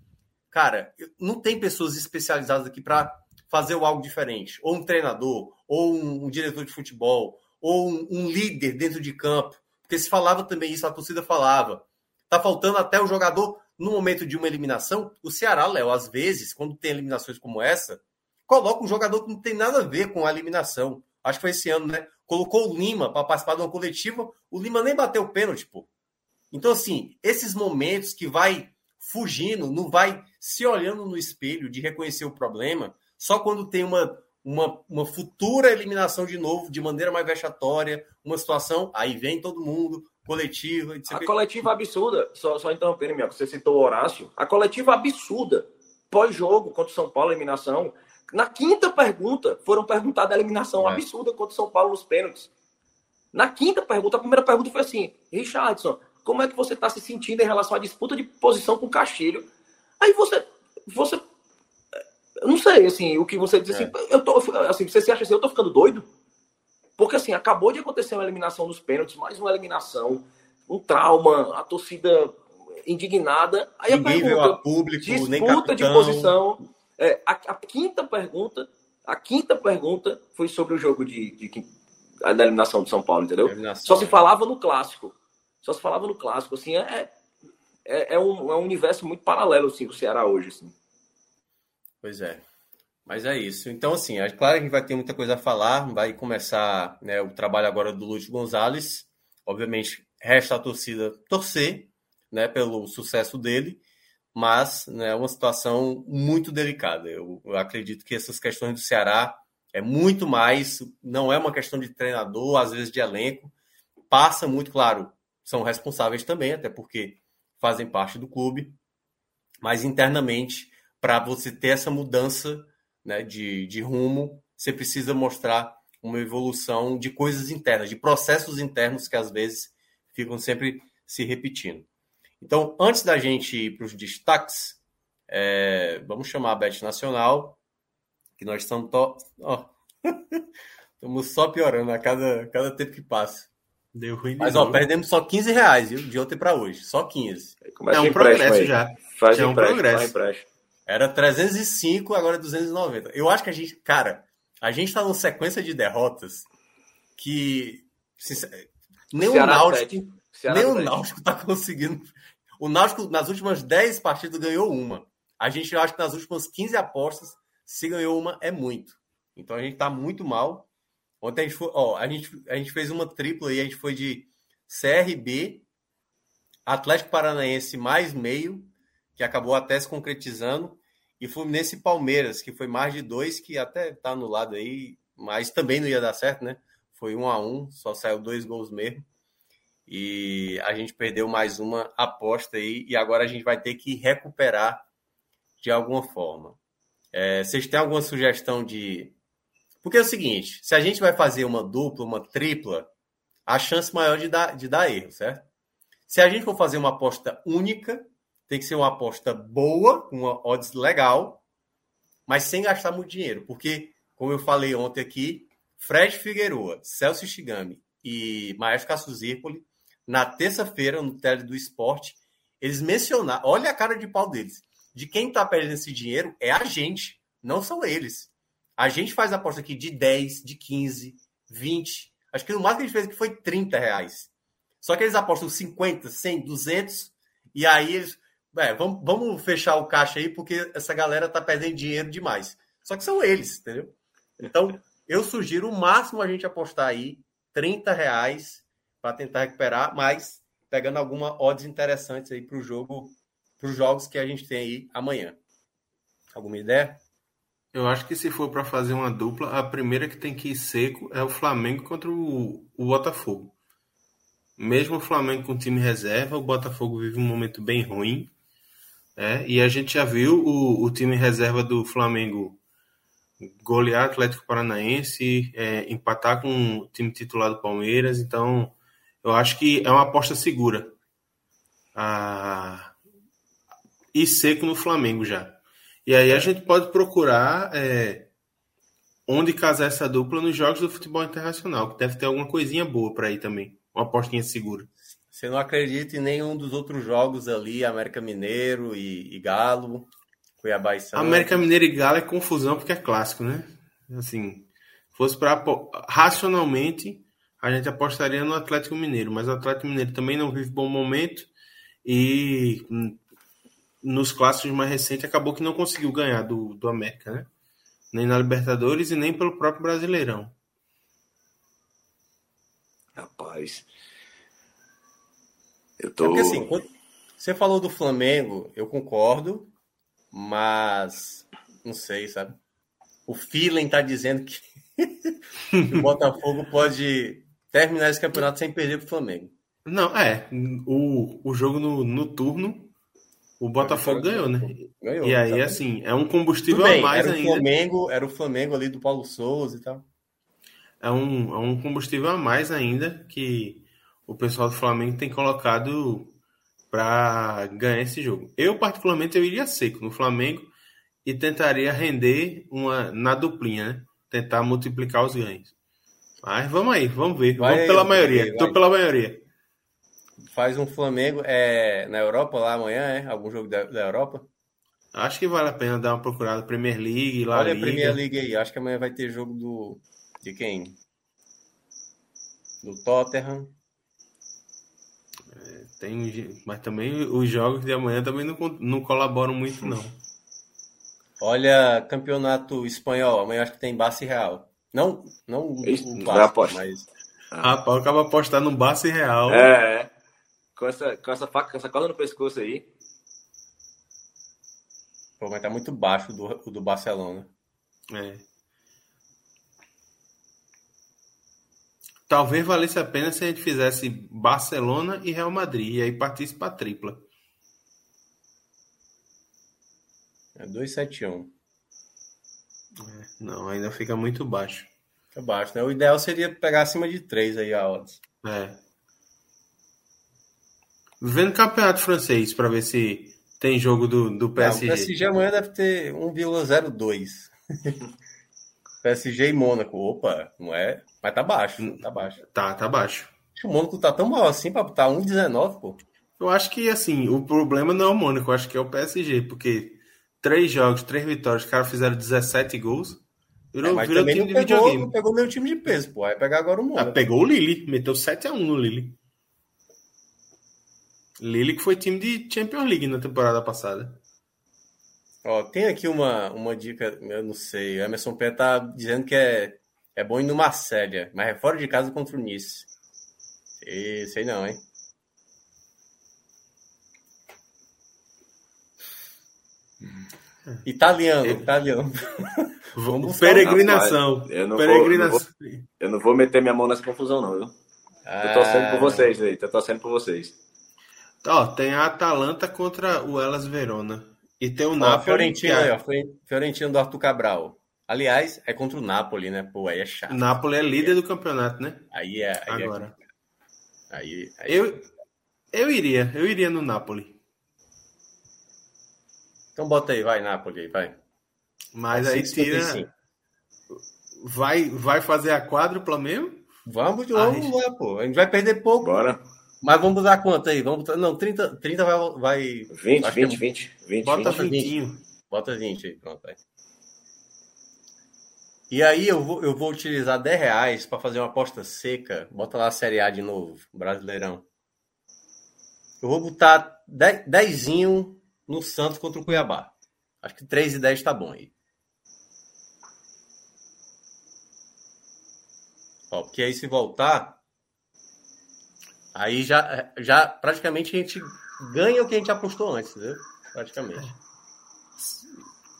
cara, não tem pessoas especializadas aqui para fazer algo diferente. Ou um treinador, ou um, um diretor de futebol, ou um, um líder dentro de campo porque se falava também isso, a torcida falava. Tá faltando até o jogador, no momento de uma eliminação, o Ceará, Léo, às vezes, quando tem eliminações como essa, coloca um jogador que não tem nada a ver com a eliminação. Acho que foi esse ano, né? Colocou o Lima para participar de uma coletiva, o Lima nem bateu o pênalti, pô. Então, assim, esses momentos que vai fugindo, não vai se olhando no espelho de reconhecer o problema, só quando tem uma, uma, uma futura eliminação de novo, de maneira mais vexatória, uma situação, aí vem todo mundo, coletiva. A coletiva absurda, só, só interrompendo, minha, você citou o Horácio, a coletiva absurda, pós-jogo contra o São Paulo, eliminação. Na quinta pergunta, foram perguntadas a eliminação é. absurda contra o São Paulo nos pênaltis. Na quinta pergunta, a primeira pergunta foi assim: Richardson, como é que você está se sentindo em relação à disputa de posição com o Castilho? Aí você, você eu não sei, assim, o que você diz assim, é. eu tô, assim, você se acha assim, eu tô ficando doido? Porque, assim, acabou de acontecer uma eliminação dos pênaltis, mais uma eliminação, um trauma, a torcida indignada. Aí Ninguém a pergunta, a público, disputa de posição. É, a, a, quinta pergunta, a quinta pergunta foi sobre o jogo de, de, de da eliminação de São Paulo, entendeu? Só se falava no clássico. Só se falava no clássico, assim, é, é, é, um, é um universo muito paralelo, assim, o Ceará hoje, assim. Pois é. Mas é isso. Então, assim, é claro que a gente vai ter muita coisa a falar. Vai começar né, o trabalho agora do Lúcio Gonzalez. Obviamente, resta a torcida torcer né, pelo sucesso dele. mas né, é uma situação muito delicada. Eu, eu acredito que essas questões do Ceará é muito mais, não é uma questão de treinador, às vezes de elenco, passa muito, claro, são responsáveis também, até porque fazem parte do clube, mas internamente, para você ter essa mudança né, de, de rumo, você precisa mostrar uma evolução de coisas internas, de processos internos que às vezes ficam sempre se repetindo. Então, antes da gente ir para os destaques, é, vamos chamar a Bet Nacional, que nós estamos, to... oh. <laughs> estamos só piorando a cada, cada tempo que passa. Deu ruim Mas, ó, perdemos só 15 reais, viu? De ontem para hoje. Só 15. é um progresso já. Faz é um progresso. Era 305, agora é 290. Eu acho que a gente, cara, a gente tá numa sequência de derrotas que. Nem o Náutico. Nem o Náutico tá conseguindo. O Náutico, nas últimas 10 partidas, ganhou uma. A gente acha que nas últimas 15 apostas, se ganhou uma, é muito. Então a gente tá muito mal. Ontem a gente, foi, ó, a gente, a gente fez uma tripla e a gente foi de CRB, Atlético Paranaense mais meio, que acabou até se concretizando, e Fluminense e Palmeiras, que foi mais de dois, que até tá no lado aí, mas também não ia dar certo, né? Foi um a um, só saiu dois gols mesmo. E a gente perdeu mais uma aposta aí, e agora a gente vai ter que recuperar de alguma forma. É, vocês têm alguma sugestão de porque é o seguinte, se a gente vai fazer uma dupla, uma tripla, a chance maior de dar, de dar erro, certo? Se a gente for fazer uma aposta única, tem que ser uma aposta boa, uma odds legal, mas sem gastar muito dinheiro. Porque, como eu falei ontem aqui, Fred Figueroa, Celso Shigami e Maestro Cássio Zirpoli, na terça-feira, no Tele do Esporte, eles mencionaram, olha a cara de pau deles, de quem está perdendo esse dinheiro é a gente, não são eles. A gente faz aposta aqui de 10, de 15, 20. Acho que no máximo que a gente fez aqui foi 30 reais. Só que eles apostam 50, 100, 200. E aí eles. É, vamos, vamos fechar o caixa aí, porque essa galera tá perdendo dinheiro demais. Só que são eles, entendeu? Então, eu sugiro o máximo a gente apostar aí 30 reais para tentar recuperar, mas pegando alguma odds interessantes aí para o jogo, para os jogos que a gente tem aí amanhã. Alguma ideia? Eu acho que se for para fazer uma dupla, a primeira que tem que ir seco é o Flamengo contra o, o Botafogo. Mesmo o Flamengo com time reserva, o Botafogo vive um momento bem ruim. É, e a gente já viu o, o time reserva do Flamengo golear Atlético Paranaense, é, empatar com o time titular do Palmeiras. Então, eu acho que é uma aposta segura. Ah, e seco no Flamengo já. E aí a gente pode procurar é, onde casar essa dupla nos jogos do futebol internacional, que deve ter alguma coisinha boa para ir também. Uma apostinha segura. Você não acredita em nenhum dos outros jogos ali, América Mineiro e, e Galo, Cuiabá e Santos? América Mineiro e Galo é confusão porque é clássico, né? Assim, fosse para racionalmente, a gente apostaria no Atlético Mineiro, mas o Atlético Mineiro também não vive bom momento e hum, nos clássicos mais recentes acabou que não conseguiu ganhar do, do América, né? Nem na Libertadores e nem pelo próprio Brasileirão. Rapaz. Eu tô. É porque, assim, quando você falou do Flamengo, eu concordo, mas não sei, sabe? O feeling tá dizendo que, <laughs> o Botafogo pode terminar esse campeonato sem perder pro Flamengo. Não, é. O, o jogo no, no turno o Botafogo ganhou, né? Ganhou. E aí, exatamente. assim, é um combustível bem, a mais era o ainda. Flamengo, era o Flamengo ali do Paulo Souza e tal. É um, é um combustível a mais ainda que o pessoal do Flamengo tem colocado para ganhar esse jogo. Eu, particularmente, eu iria seco no Flamengo e tentaria render uma na duplinha, né? Tentar multiplicar os ganhos. Mas vamos aí, vamos ver. Vai vamos pela maioria. Vai. Tô pela maioria faz um Flamengo é, na Europa lá amanhã, é? Algum jogo da, da Europa? Acho que vale a pena dar uma procurada Premier League lá. Olha a Premier League aí. Acho que amanhã vai ter jogo do de quem? Do Tottenham. Tem, mas também os jogos de amanhã também não, não colaboram muito não. Olha, campeonato espanhol. Amanhã acho que tem Barça e Real. Não, não o Vasco, mas. Ah, Rapaz, acaba apostar no Barça e Real. É, é com essa, com essa faca, com essa corda no pescoço aí. Pô, mas tá muito baixo do, do Barcelona. É. Talvez valesse a pena se a gente fizesse Barcelona e Real Madrid e aí partisse para tripla. É 271. É, não, ainda fica muito baixo. Fica baixo, né? O ideal seria pegar acima de 3 aí a odds. É. Vendo campeonato francês para ver se tem jogo do, do PSG. Não, o PSG amanhã deve ter 1,02. <laughs> PSG e Mônaco. Opa, não é? Mas tá baixo, tá baixo. Tá, tá baixo. O Mônaco tá tão mal assim pra botar 1,19, pô. Eu acho que, assim, o problema não é o Mônaco, eu acho que é o PSG, porque três jogos, três vitórias, os caras fizeram 17 gols. Virou, é, mas virou time não de pegou, videogame. Não pegou meu time de peso, pô. Vai pegar agora o Mônaco. Ah, pegou o Lille, meteu 7x1 no Lille. Lille que foi time de Champions League na temporada passada. Ó, tem aqui uma, uma dica, eu não sei. O Emerson Pé tá dizendo que é, é bom ir no Marcélia, mas é fora de casa contra o Nice. Sei, sei não, hein? Italiano, italiano. <laughs> Vamos Peregrinação. Rapaz, eu, não Peregrinação. Vou, eu, não vou, eu não vou meter minha mão nessa confusão, não, viu? Ah... Tô torcendo por vocês aí, tô torcendo por vocês. Ó, tem a Atalanta contra o Elas Verona. E tem o ó, Napoli. Fiorentina, é... ó, Fiorentina do Arthur Cabral. Aliás, é contra o Napoli, né? Pô, aí é chato. Napoli é líder do campeonato, né? Aí é. Aí é Agora. É... Aí, aí, eu, eu iria, eu iria no Napoli. Então bota aí, vai, Napoli aí, vai. Mas aí tira. Vai, vai fazer a quádrupla mesmo? Vamos, vamos lá, pô. A gente vai perder pouco. Bora. Mas vamos usar quanto aí? Vamos botar, não, 30, 30 vai. vai 20, 20, é, 20, 20. Bota 20. 20. Bota 20 aí, pronto. Aí. E aí eu vou, eu vou utilizar 10 reais para fazer uma aposta seca. Bota lá a Série A de novo, Brasileirão. Eu vou botar 10, 10 no Santos contra o Cuiabá. Acho que 3 e 10 tá bom aí. Ó, porque aí se voltar, Aí já, já praticamente a gente ganha o que a gente apostou antes, né? Praticamente.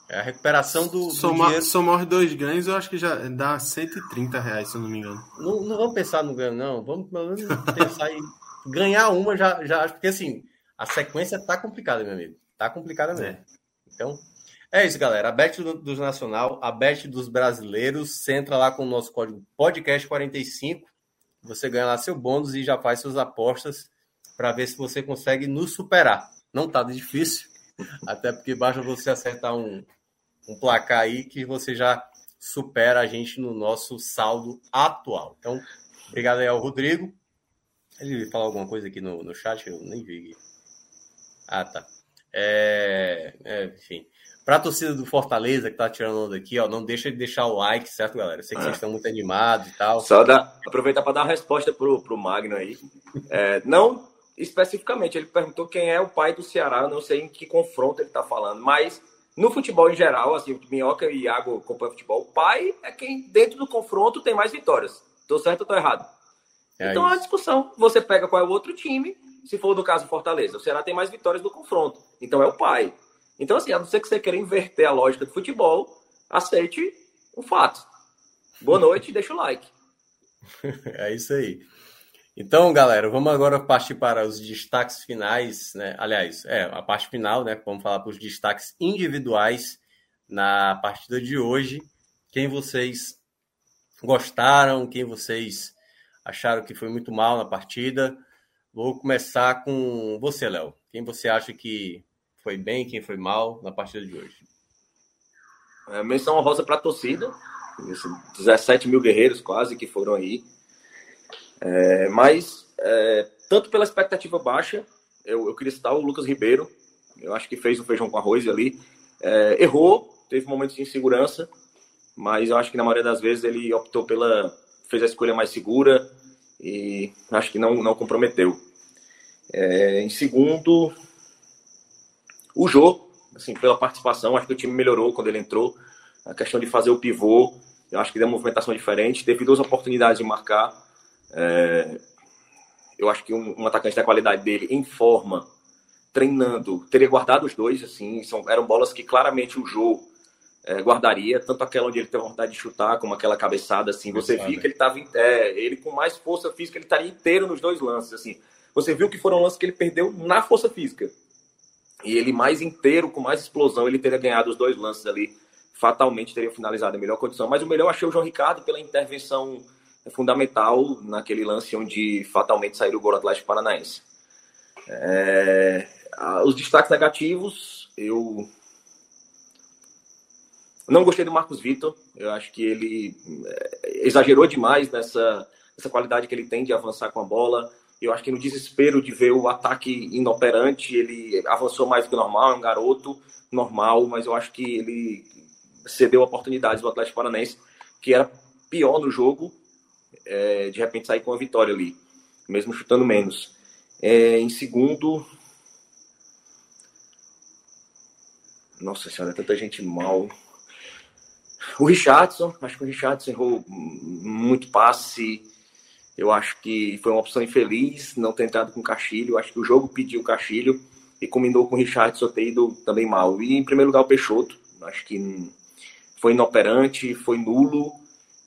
É a recuperação do, somar, dinheiro. Somar os dois ganhos, eu acho que já dá 130 reais, se eu não me engano. Não, não vamos pensar no ganho, não. Vamos pensar em ganhar uma já, já acho, porque assim, a sequência tá complicada, meu amigo. Tá complicada mesmo. É. Então, é isso, galera. A Bet dos Nacional, a Bet dos Brasileiros. Você entra lá com o nosso código podcast45 você ganha lá seu bônus e já faz suas apostas para ver se você consegue nos superar. Não tá difícil, até porque basta você acertar um, um placar aí que você já supera a gente no nosso saldo atual. Então, obrigado aí ao Rodrigo. Ele falar alguma coisa aqui no, no chat, eu nem vi. Ah, tá. É, é, enfim. Para a torcida do Fortaleza que tá tirando onda aqui, ó, não deixa de deixar o like, certo, galera? Eu sei que é. vocês estão muito animados e tal. Só dá, aproveitar para dar uma resposta pro, pro Magno aí. É, não especificamente, ele perguntou quem é o pai do Ceará, eu não sei em que confronto ele está falando, mas no futebol em geral, assim, o Minhoca e Iago acompanham futebol, o pai é quem dentro do confronto tem mais vitórias. Tô certo ou tô errado? É então isso. é uma discussão. Você pega qual é o outro time, se for do caso Fortaleza. O Ceará tem mais vitórias no confronto. Então é o pai. Então, assim, a não ser que você queira inverter a lógica do futebol, aceite o fato. Boa noite deixa o like. <laughs> é isso aí. Então, galera, vamos agora partir para os destaques finais, né? Aliás, é, a parte final, né? Vamos falar para os destaques individuais na partida de hoje. Quem vocês gostaram, quem vocês acharam que foi muito mal na partida. Vou começar com você, Léo. Quem você acha que foi bem, quem foi mal na partida de hoje? É, menção rosa para a torcida, 17 mil guerreiros quase que foram aí. É, mas, é, tanto pela expectativa baixa, eu, eu, queria citar o Lucas Ribeiro, eu acho que fez o feijão com arroz ali. É, errou, teve momentos de insegurança, mas eu acho que na maioria das vezes ele optou pela. fez a escolha mais segura e acho que não, não comprometeu. É, em segundo, o Jô, assim, pela participação, acho que o time melhorou quando ele entrou. A questão de fazer o pivô, eu acho que deu uma movimentação diferente. Teve duas oportunidades de marcar. É... Eu acho que um, um, atacante da qualidade dele, em forma, treinando, teria guardado os dois, assim, são, eram bolas que claramente o jogo é, guardaria, tanto aquela onde ele tem vontade de chutar, como aquela cabeçada, assim, você viu que ele estava, é, ele com mais força física, ele estaria inteiro nos dois lances, assim, você viu que foram lances que ele perdeu na força física, e ele mais inteiro, com mais explosão, ele teria ganhado os dois lances ali, fatalmente teria finalizado em melhor condição, mas o melhor achei o João Ricardo pela intervenção fundamental naquele lance onde fatalmente saiu o gol do Atlético Paranaense. É, os destaques negativos, eu não gostei do Marcos Vitor. Eu acho que ele é, exagerou demais nessa, nessa qualidade que ele tem de avançar com a bola. Eu acho que no desespero de ver o ataque inoperante, ele avançou mais do que normal, é um garoto normal, mas eu acho que ele cedeu oportunidades do Atlético Paranaense, que era pior no jogo, é, de repente sair com a vitória ali, mesmo chutando menos. É, em segundo, nossa senhora, tanta gente mal. O Richardson, acho que o Richardson errou muito passe. Eu acho que foi uma opção infeliz não ter entrado com o Castilho. Acho que o jogo pediu o Castilho e combinou com o Richardson ter ido também mal. E em primeiro lugar o Peixoto. Acho que foi inoperante, foi nulo.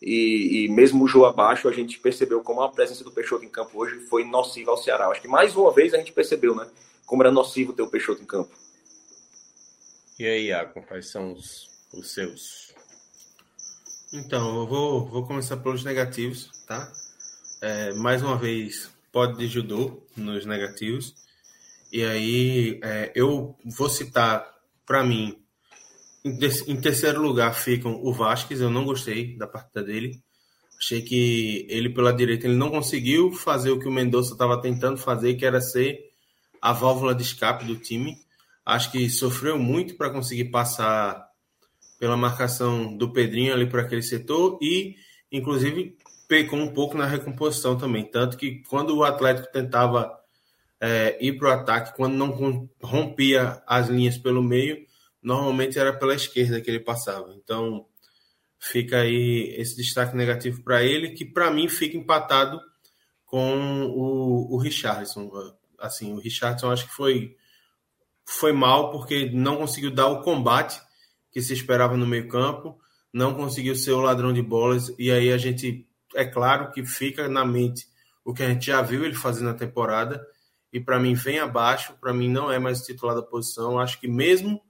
E, e mesmo o jogo abaixo, a gente percebeu como a presença do Peixoto em campo hoje foi nociva ao Ceará. Acho que mais uma vez a gente percebeu, né? Como era nocivo ter o Peixoto em campo. E aí, Iago, quais são os, os seus? Então, eu vou, vou começar pelos negativos, tá? É, mais uma vez, pode de judô nos negativos. E aí, é, eu vou citar, para mim, em, terceiro lugar ficam o Vasquez, eu não gostei da partida dele. Achei que ele pela direita ele não conseguiu fazer o que o Mendonça estava tentando fazer, que era ser a válvula de escape do time. Acho que sofreu muito para conseguir passar pela marcação do Pedrinho ali para aquele setor e, inclusive, pecou um pouco na recomposição também. Tanto que quando o Atlético tentava é, ir para o ataque, quando não rompia as linhas pelo meio, normalmente era pela esquerda que ele passava. Então, fica aí esse destaque negativo para ele, que para mim fica empatado com o, o Richardson. Assim, o Richardson acho que foi, foi mal porque não conseguiu dar o combate que se esperava no meio-campo, não conseguiu ser o ladrão de bolas, e aí a gente, é claro que fica na mente o que a gente já viu ele fazer na temporada, e para mim vem abaixo, para mim não é mais titular da posição. Acho que mesmo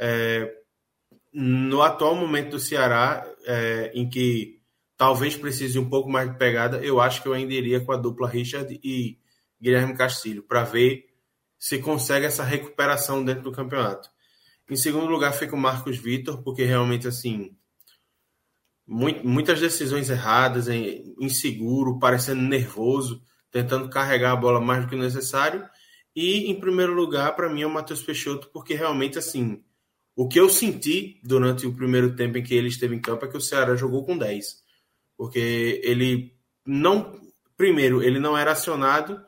é, no atual momento do Ceará, é, em que talvez precise um pouco mais de pegada, eu acho que eu ainda iria com a dupla Richard e Guilherme Castilho, para ver se consegue essa recuperação dentro do campeonato. Em segundo lugar fica o Marcos Vitor, porque realmente, assim, muitas decisões erradas, inseguro, parecendo nervoso, tentando carregar a bola mais do que necessário. E, em primeiro lugar, para mim, é o Matheus Peixoto, porque realmente, assim, o que eu senti durante o primeiro tempo em que ele esteve em campo é que o Ceará jogou com 10. Porque ele não. Primeiro, ele não era acionado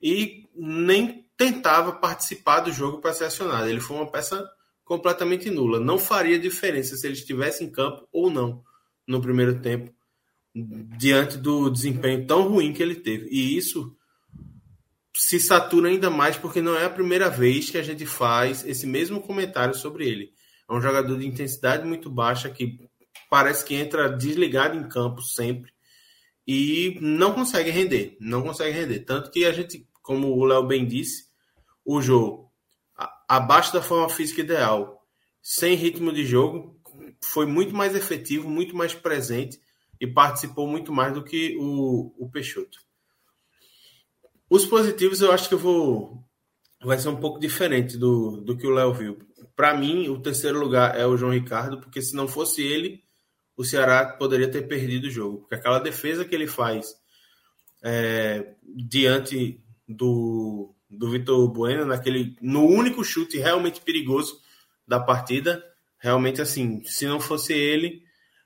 e nem tentava participar do jogo para ser acionado. Ele foi uma peça completamente nula. Não faria diferença se ele estivesse em campo ou não no primeiro tempo, diante do desempenho tão ruim que ele teve. E isso se satura ainda mais porque não é a primeira vez que a gente faz esse mesmo comentário sobre ele. É um jogador de intensidade muito baixa que parece que entra desligado em campo sempre e não consegue render, não consegue render. Tanto que a gente, como o Léo bem disse, o jogo abaixo da forma física ideal, sem ritmo de jogo, foi muito mais efetivo, muito mais presente e participou muito mais do que o, o Peixoto. Os positivos eu acho que eu vou. Vai ser um pouco diferente do, do que o Léo viu. Para mim, o terceiro lugar é o João Ricardo, porque se não fosse ele, o Ceará poderia ter perdido o jogo. Porque aquela defesa que ele faz é, diante do, do Vitor Bueno naquele no único chute realmente perigoso da partida. Realmente assim, se não fosse ele,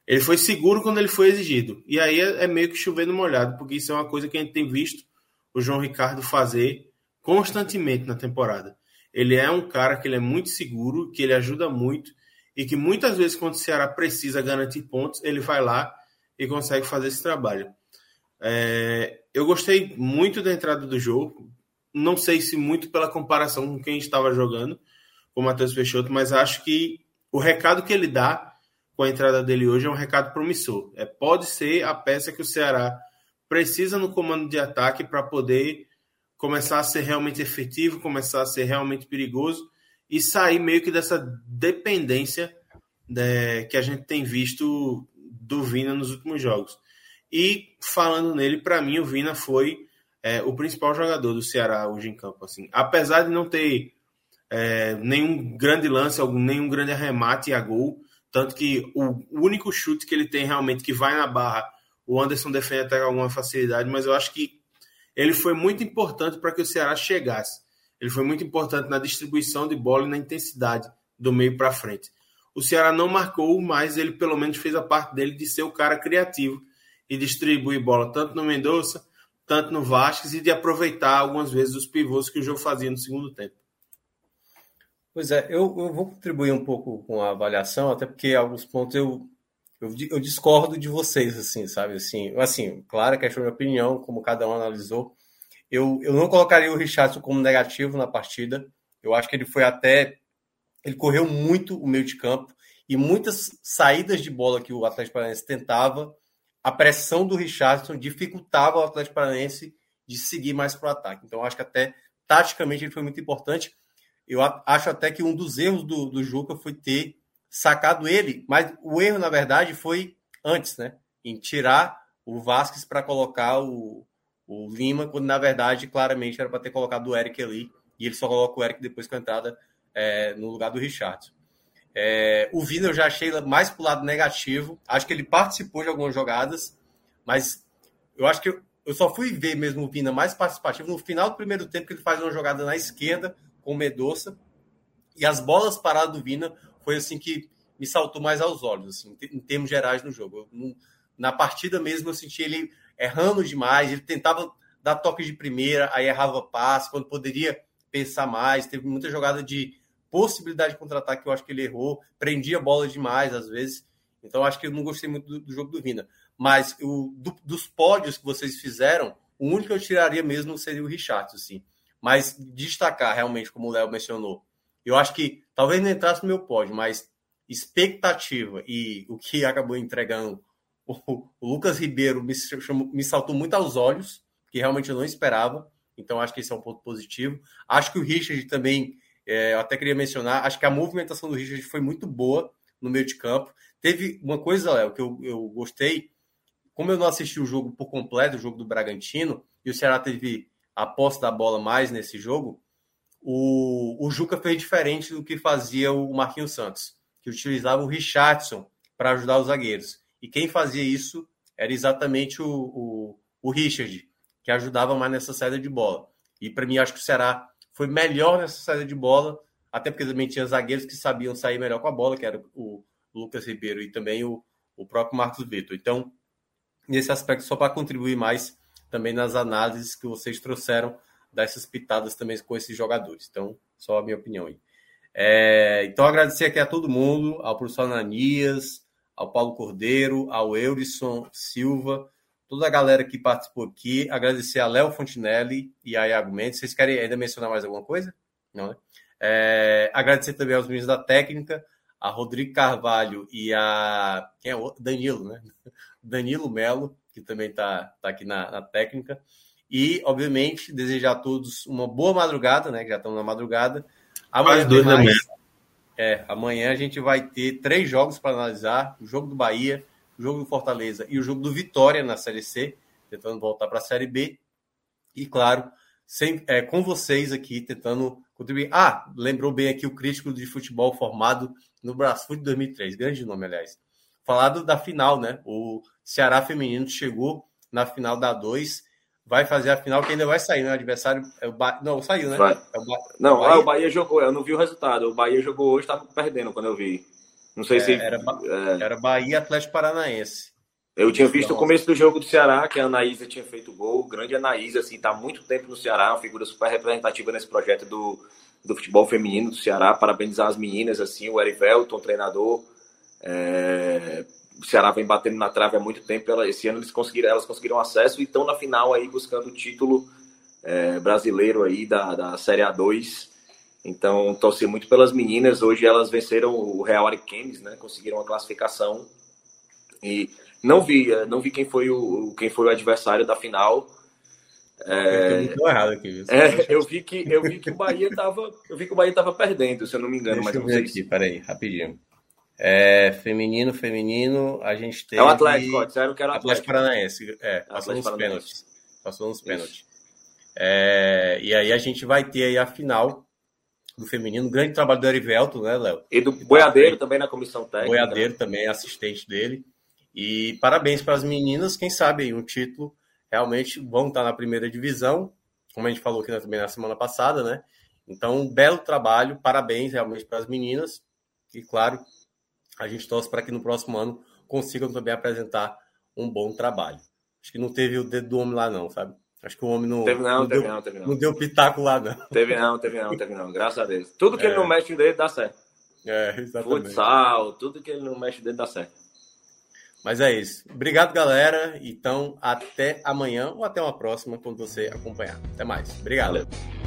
ele foi seguro quando ele foi exigido. E aí é, é meio que chover no molhado, porque isso é uma coisa que a gente tem visto o João Ricardo fazer constantemente na temporada. Ele é um cara que ele é muito seguro, que ele ajuda muito e que muitas vezes quando o Ceará precisa garantir pontos, ele vai lá e consegue fazer esse trabalho. É, eu gostei muito da entrada do jogo, não sei se muito pela comparação com quem estava jogando, com o Matheus Peixoto, mas acho que o recado que ele dá com a entrada dele hoje é um recado promissor. É, pode ser a peça que o Ceará precisa no comando de ataque para poder começar a ser realmente efetivo, começar a ser realmente perigoso e sair meio que dessa dependência né, que a gente tem visto do Vina nos últimos jogos. E falando nele, para mim o Vina foi é, o principal jogador do Ceará hoje em campo. Assim, apesar de não ter é, nenhum grande lance, nenhum grande arremate a gol. Tanto que o único chute que ele tem realmente que vai na barra, o Anderson defende até com alguma facilidade, mas eu acho que ele foi muito importante para que o Ceará chegasse. Ele foi muito importante na distribuição de bola e na intensidade do meio para frente. O Ceará não marcou, mas ele pelo menos fez a parte dele de ser o cara criativo e distribuir bola tanto no Mendonça, tanto no Vasquez e de aproveitar algumas vezes os pivôs que o jogo fazia no segundo tempo. Pois é, eu, eu vou contribuir um pouco com a avaliação, até porque alguns pontos eu, eu, eu discordo de vocês, assim, sabe? Assim, assim, claro é a minha opinião, como cada um analisou. Eu, eu não colocaria o Richardson como negativo na partida. Eu acho que ele foi até. Ele correu muito o meio de campo e muitas saídas de bola que o Atlético Paranaense tentava, a pressão do Richardson dificultava o Atlético Paranaense de seguir mais para o ataque. Então, acho que até taticamente ele foi muito importante. Eu acho até que um dos erros do, do Juca foi ter sacado ele, mas o erro, na verdade, foi antes, né? Em tirar o Vasquez para colocar o, o Lima, quando na verdade, claramente, era para ter colocado o Eric ali, e ele só coloca o Eric depois com a entrada é, no lugar do Richardson. É, o Vina eu já achei mais pro lado negativo. Acho que ele participou de algumas jogadas, mas eu acho que eu, eu só fui ver mesmo o Vina mais participativo no final do primeiro tempo, que ele faz uma jogada na esquerda, com o Medoça. E as bolas paradas do Vina foi assim que me saltou mais aos olhos, assim, em termos gerais no jogo. Eu, na partida mesmo eu senti ele errando demais, ele tentava dar toque de primeira, aí errava passe, quando poderia pensar mais, teve muita jogada de possibilidade de contra-ataque que eu acho que ele errou, prendia a bola demais às vezes, então acho que eu não gostei muito do, do jogo do Vina. Mas o, do, dos pódios que vocês fizeram, o único que eu tiraria mesmo seria o Richard, assim. Mas destacar realmente, como o Léo mencionou, eu acho que talvez não entrasse no meu pódio, mas expectativa e o que <laughs> acabou entregando o, Lucas Ribeiro me, chamou, me saltou muito aos olhos, que realmente eu não esperava. Então acho que esse é um ponto positivo. Acho que o Richard também, é, eu até queria mencionar, acho que a movimentação do Richard foi muito boa no meio de campo. Teve uma coisa, Léo, que eu, eu gostei. Como eu não assisti o jogo por completo, o jogo do Bragantino, e o Ceará teve a posse da bola mais nesse jogo, o, o Juca fez diferente do que fazia o Marquinhos Santos, que utilizava o Richardson para ajudar os zagueiros. E quem fazia isso era exatamente o, o, o Richard, que ajudava mais nessa saída de bola. E para mim, acho que o Ceará foi melhor nessa saída de bola, até porque também tinha zagueiros que sabiam sair melhor com a bola, que era o Lucas Ribeiro e também o, o próprio Marcos Vitor. Então, nesse aspecto, só para contribuir mais também nas análises que vocês trouxeram dessas pitadas também com esses jogadores. Então, só a minha opinião aí. É, então, agradecer aqui a todo mundo, ao professor Ananias, ao Paulo Cordeiro, ao Eurisson Silva, toda a galera que participou aqui. Agradecer a Léo Fontinelli e a Iago Mendes. Vocês querem ainda mencionar mais alguma coisa? Não, né? É, agradecer também aos meninos da técnica, a Rodrigo Carvalho e a. Quem é o Danilo, né? <laughs> Danilo Melo, que também está tá aqui na, na, técnica. E, obviamente, desejar a todos uma boa madrugada, né? Que já estão na madrugada. Amanhã, dois mais, é, amanhã a gente vai ter três jogos para analisar: o jogo do Bahia, o jogo do Fortaleza e o jogo do Vitória na Série C, tentando voltar para a Série B. E, claro, sem, é, com vocês aqui, tentando contribuir. Ah, lembrou bem aqui o crítico de futebol formado no Brasfoot 2003, grande nome, aliás. Falado da final, né? O Ceará Feminino chegou na final da 2, vai fazer a final que ainda vai sair, né? O adversário é o ba... Não, saiu, né? É o ba... Não, o Bahia... Ah, o Bahia jogou, eu não vi o resultado. O Bahia jogou hoje, estava perdendo quando eu vi. Não sei é, se. Era, é... era Bahia Atlético Paranaense. Eu tinha visto então... o começo do jogo do Ceará, que a Anaísa tinha feito gol. Grande Anaísa, assim, tá há muito tempo no Ceará, uma figura super representativa nesse projeto do, do futebol feminino do Ceará. Parabenizar as meninas, assim, o Erivelton, treinador. É, o Ceará vem batendo na trave há muito tempo. Ela, esse ano eles conseguiram, elas conseguiram acesso e estão na final aí buscando o título é, brasileiro aí da, da Série A2. Então, torci muito pelas meninas. Hoje elas venceram o Real Ariquemes, né? Conseguiram a classificação. E não vi, não vi quem foi o, quem foi o adversário da final. É, eu errado aqui. É, eu vi que eu vi que o Bahia estava, eu vi que o Bahia tava perdendo, se eu não me engano, Deixa mas eu ver aqui, peraí, rapidinho. É, feminino, feminino, a gente tem. É o Atlético, ó, disseram que era o Atlético. Atlético Paranaense, é, passou nos pênaltis. Passou nos pênaltis. É, e aí a gente vai ter aí a final do feminino, grande trabalho do Erivelto, né, Léo? E do Boiadeiro também na comissão técnica. Boiadeiro também, assistente dele. E parabéns para as meninas, quem sabe aí, um título realmente vão estar na primeira divisão, como a gente falou aqui também na semana passada, né? Então, um belo trabalho, parabéns realmente para as meninas. E claro, a gente torce para que no próximo ano consigam também apresentar um bom trabalho. Acho que não teve o dedo do homem lá, não, sabe? Acho que o homem não. Teve não, não teve deu, não, teve não. Não deu pitaco lá, não. Teve não, teve não, teve não. Graças a Deus. Tudo que é. ele não mexe o dedo dá certo. É, exatamente. Futsal, tudo que ele não mexe o dedo dá certo. Mas é isso. Obrigado, galera. Então, até amanhã ou até uma próxima, quando você acompanhar. Até mais. Obrigado. Valeu.